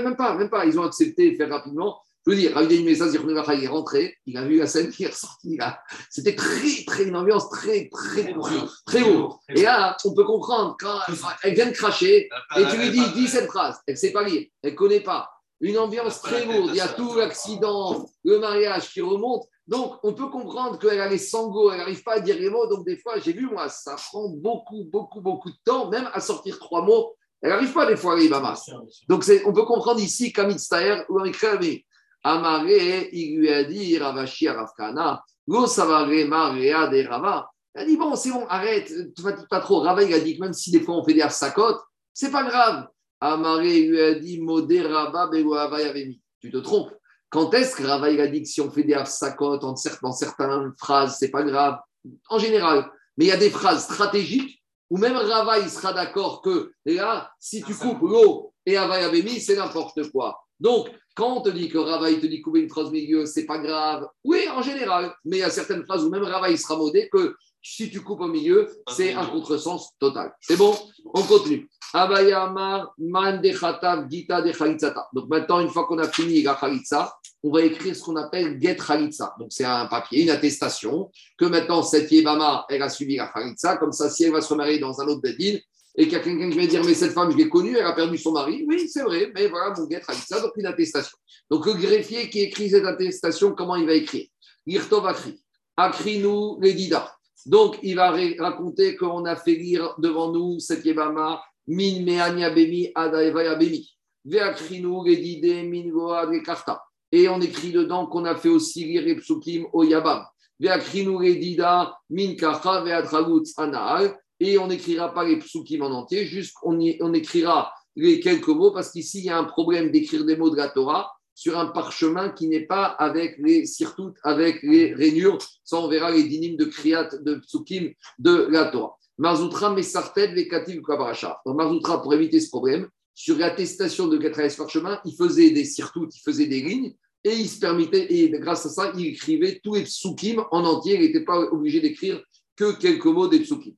même pas, même pas. Ils ont accepté de faire rapidement. Je veux dire, Ravi il est rentré, il a vu la scène qui est ressortie là. C'était très, très, une ambiance très, très, très, très haut. Et là, on peut comprendre, quand elle vient de cracher, et tu lui dis, dis cette phrase, elle ne sait pas lire, elle ne connaît pas. Une ambiance très lourde, il y a tout l'accident, le mariage qui remonte. Donc, on peut comprendre qu'elle a les sanglots, elle n'arrive pas à dire les mots. Donc, des fois, j'ai vu, moi, ça prend beaucoup, beaucoup, beaucoup de temps, même à sortir trois mots. Elle n'arrive pas des fois à à Donc, on peut comprendre ici, Kamit Staher ou Amikravi. Amaré, il lui a dit, Ravashi Ravkana, Go Savare Marea de Rava. Il a dit, bon, c'est bon, arrête, ne te fatigue pas trop. Rava, il a dit que même si des fois on fait des ce c'est pas grave. Amaré lui a dit, Modé Rava Yavemi. Tu te trompes. Quand est-ce que Rava, il a dit que si on fait des afsakot dans certaines phrases, c'est pas grave? En général. Mais il y a des phrases stratégiques où même Rava, il sera d'accord que là, si tu coupes l'eau et Avayavemi, c'est n'importe quoi. Donc, quand on te dit que Rava, il te dit couper une phrase milieu, c'est pas grave. Oui, en général. Mais il y a certaines phrases où même Rava, il sera modé que si tu coupes au milieu, c'est un contresens total. C'est bon? On continue. Gita de Donc maintenant, une fois qu'on a fini la on va écrire ce qu'on appelle Get Khalitsa. Donc c'est un papier, une attestation que maintenant cette Yébama, elle a suivi la. Comme ça, si elle va se remarier dans un autre bedin, et qu'il y a quelqu'un qui va dire Mais cette femme, je l'ai connue, elle a perdu son mari. Oui, c'est vrai, mais voilà, mon guêtre a dit ça, donc une attestation. Donc le greffier qui écrit cette attestation, comment il va écrire? Irtov Akri. Akri-nous les Dida. Donc il va raconter qu'on a fait lire devant nous cette Yebama, Min Meania Bemi Adaevaya Bemi. Veakrinu les Min Goa Karta. Et on écrit dedans qu'on a fait aussi lire les au Yabam. Veakrinu les Dida Min Kacha Veatragut Anaal et on n'écrira pas les psukim en entier, juste on, écrira les quelques mots, parce qu'ici, il y a un problème d'écrire des mots de la Torah sur un parchemin qui n'est pas avec les sirtout, avec les rainures. Ça, on verra les dynimes de kriat, de psukim de la Torah. Marzoutra, Messarted, Vekativ, Kabarasha. Donc, Marzoutra, pour éviter ce problème, sur l'attestation de ce parchemin, il faisait des sirtout, il faisait des lignes, et il se permettait, et grâce à ça, il écrivait tous les psukim en entier. Il n'était pas obligé d'écrire que quelques mots des psukim.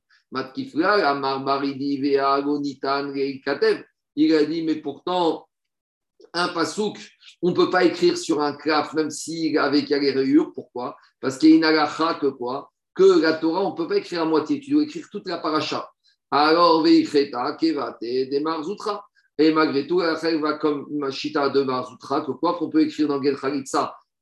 Il a dit, mais pourtant, un pasouk, on ne peut pas écrire sur un claf, même si avec les rayures. Pourquoi? Parce qu'il y a une alacha que quoi? Que la Torah, on ne peut pas écrire à moitié. Tu dois écrire toute la paracha. Alors, veicheta, kevate, des marzoutra. Et malgré tout, la va comme machita de marzoutra, que quoi qu'on peut écrire dans Gel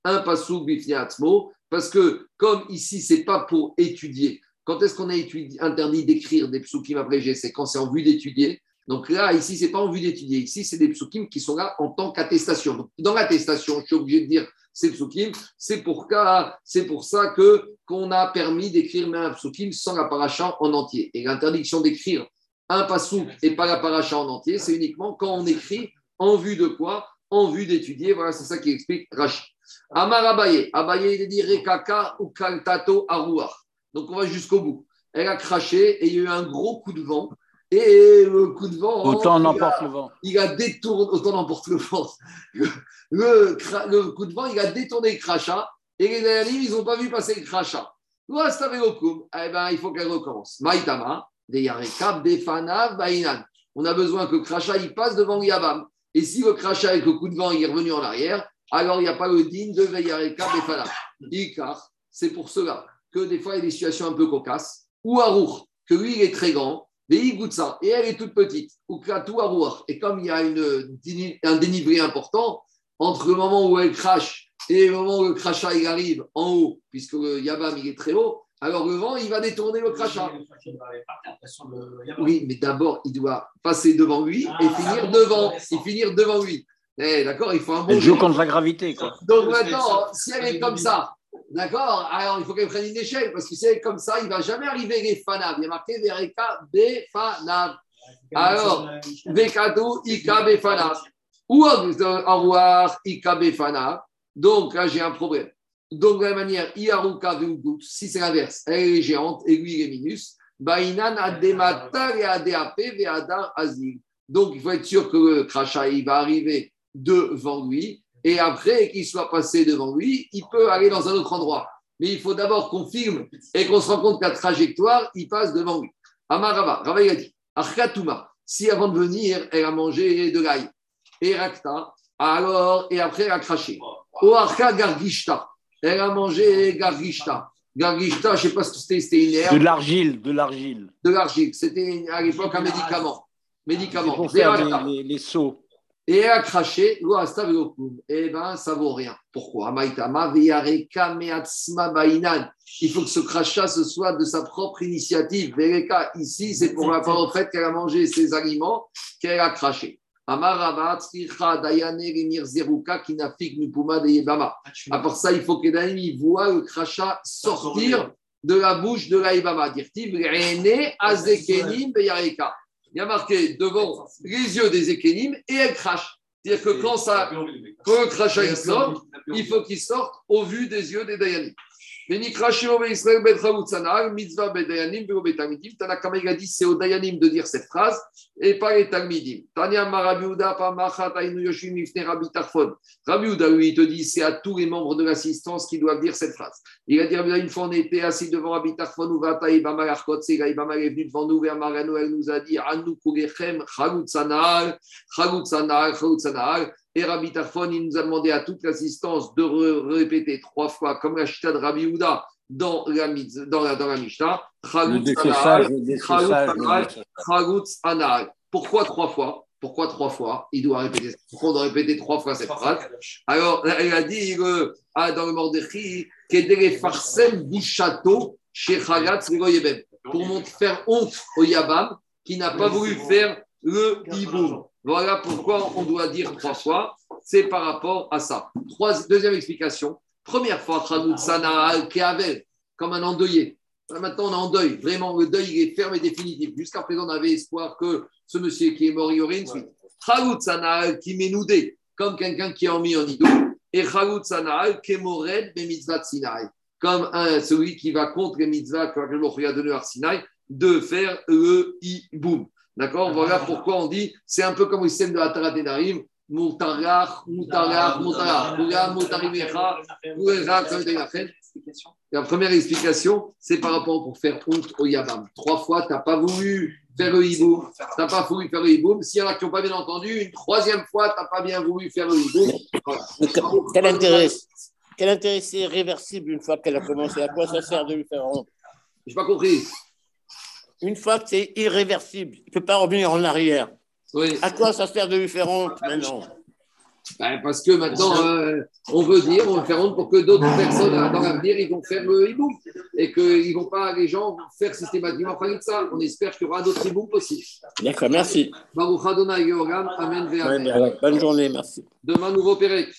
un pasouk bifniatzmo, parce que comme ici, c'est pas pour étudier, quand est-ce qu'on a interdit d'écrire des psukim abrégés? C'est quand c'est en vue d'étudier. Donc là, ici, ce n'est pas en vue d'étudier. Ici, c'est des psukim qui sont là en tant qu'attestation. Dans l'attestation, je suis obligé de dire ces psukim. C'est pour, pour ça que qu'on a permis d'écrire même un psukim sans la en entier. Et l'interdiction d'écrire un pasouk et pas la en entier, c'est uniquement quand on écrit en vue de quoi? En vue d'étudier. Voilà, c'est ça qui explique Rashi. Amar Abaye. Abaye, il dit Rekaka ou Kaltato Aruach. Donc on va jusqu'au bout. Elle a craché et il y a eu un gros coup de vent. Et le coup de vent. Autant n'emporte le vent. Il a détourné. Autant n'emporte le vent. Le, coup de vent, il a détourné le crachat. Et les derniers, ils n'ont pas vu passer le crachat. Eh ben, il faut qu'elle recommence. Maïtama, des des On a besoin que le crachat il passe devant l'Yabam. Et si le crachat avec le coup de vent il est revenu en arrière, alors il n'y a pas le digne de Veyarekab des c'est pour cela que des fois, il y a des situations un peu cocasses, ou Arour, que lui, il est très grand, Mais goûte ça. Et elle est toute petite. Ou tout à Et comme il y a une, un dénivelé important, entre le moment où elle crache et le moment où le crachat il arrive en haut, puisque le Yabam il est très haut, alors le vent il va détourner le crachat. Oui, mais d'abord il doit passer devant lui et ah, finir devant, et finir devant lui. Eh, d'accord, il faut un bon. Elle joue contre la gravité. Quoi. Donc maintenant, si elle est comme ça, d'accord, alors il faut qu'elle prenne une échelle, parce que si elle est comme ça, il ne va jamais arriver les fanav. Il y a marqué Vereka Befanav. Alors, Vekado Ika Befanav. Ou revoir Ika Befanav. Donc là, j'ai un problème. Donc, de la manière, Iaruka si c'est l'inverse, elle est géante et lui, il est minus. Bainan Adematar et Veadar Azil. Donc, il faut être sûr que le crachat, il va arriver devant lui. Et après qu'il soit passé devant lui, il peut aller dans un autre endroit. Mais il faut d'abord qu'on filme et qu'on se rende compte que la trajectoire, il passe devant lui. Amarava, Rava, il a dit Arkatuma, si avant de venir, elle a mangé de l'ail, et Rakta, alors, et après, elle a craché. Oarka Gargishta, elle a mangé Gargishta. Gargishta, je ne sais pas ce que c'était, c'était une herbe. De l'argile, de l'argile. De l'argile, c'était à l'époque un médicament. Médicament. Pour faire les, les, seaux. Et elle a craché, eh bien, ça vaut rien. Pourquoi? Il faut que ce crachat, ce soit de sa propre initiative. Ici, c'est pour rapport au fait qu'elle a mangé ses aliments qu'elle a craché. À part ça, il faut que les voient le crachat sortir de la bouche de l'Aïbama. Dire-t-il, il y a marqué devant les yeux des Ékénim et elle crache. C'est-à-dire que quand, ça, quand le crachat il sort, il faut qu'il sorte au vu des yeux des Dayanim. Mitzvah Bedayanim, Tanakama a dit c'est au Dayanim de dire cette phrase et pas les Talmidim. Tanya Marabiuda, Pamachat, Ainu Yoshim, Ifne Rabbi Tarfon. Rabiuda, lui, il te dit c'est à tous les membres de l'assistance qui doivent dire cette phrase. Il a dit une fois on était assis devant Rabbi Tarfon, ou Vata, Ibama Archot, Sega, Ibama est venu devant nous, vers Marano, elle nous a dit Anu Kurechem, Sanal, Chalut Sanal. Et Rabbi Tarfon, il nous a demandé à toute l'assistance de répéter trois fois, comme la chita de Rabbi Houda dans la, dans la, dans la Mishnah. Pourquoi trois fois? Pourquoi trois fois? Il doit répéter. Pourquoi on doit répéter trois fois cette phrase. Alors, elle a dit euh, ah, dans le Mordechai, Kedere Farsem Bouchato chez Chagatz pour faire honte au Yabam qui n'a pas voulu faire le hiboum. Voilà pourquoi on doit dire trois fois. C'est par rapport à ça. deuxième explication. Première fois, comme un endeuillé. Maintenant, on est en deuil. Vraiment, le deuil est ferme et définitif. Jusqu'à présent, on avait espoir que ce monsieur qui est mort, il y aurait une suite. Sana qui m'est comme quelqu'un qui est mis en idou. Et Sana qui est mored, mais mitzvah Sinai. Comme celui qui va contre les mitzvahs que a donné à Sinai, de faire le i-boum. D'accord? Ah. Voilà pourquoi on dit, c'est un peu comme le système de la Tarat Denarim, Moutarach, Moutarach, Moutarach, La première explication, c'est par rapport pour faire honte au Yabam. Trois fois, tu n'as pas voulu faire le hibou, tu n'as pas voulu faire le hibou. S'il y en a qui n'ont pas bien entendu, une troisième fois, tu n'as pas bien voulu faire le hibou. Quel intérêt? Quel intérêt c'est réversible une fois qu'elle a commencé? À quoi ça sert de lui faire honte? Je n'ai pas compris. Une fois que c'est irréversible, il ne peut pas revenir en arrière. Oui. À quoi ça sert de lui faire honte maintenant ben, Parce que maintenant, euh, on veut dire, on veut faire honte pour que d'autres personnes dans l'avenir, ils vont faire le hibou. Et que ils vont pas, les gens, faire systématiquement de ça. On espère qu'il y aura d'autres hiboux possibles. D'accord, merci. Amen. Bonne journée, merci. Demain, nouveau Pérec.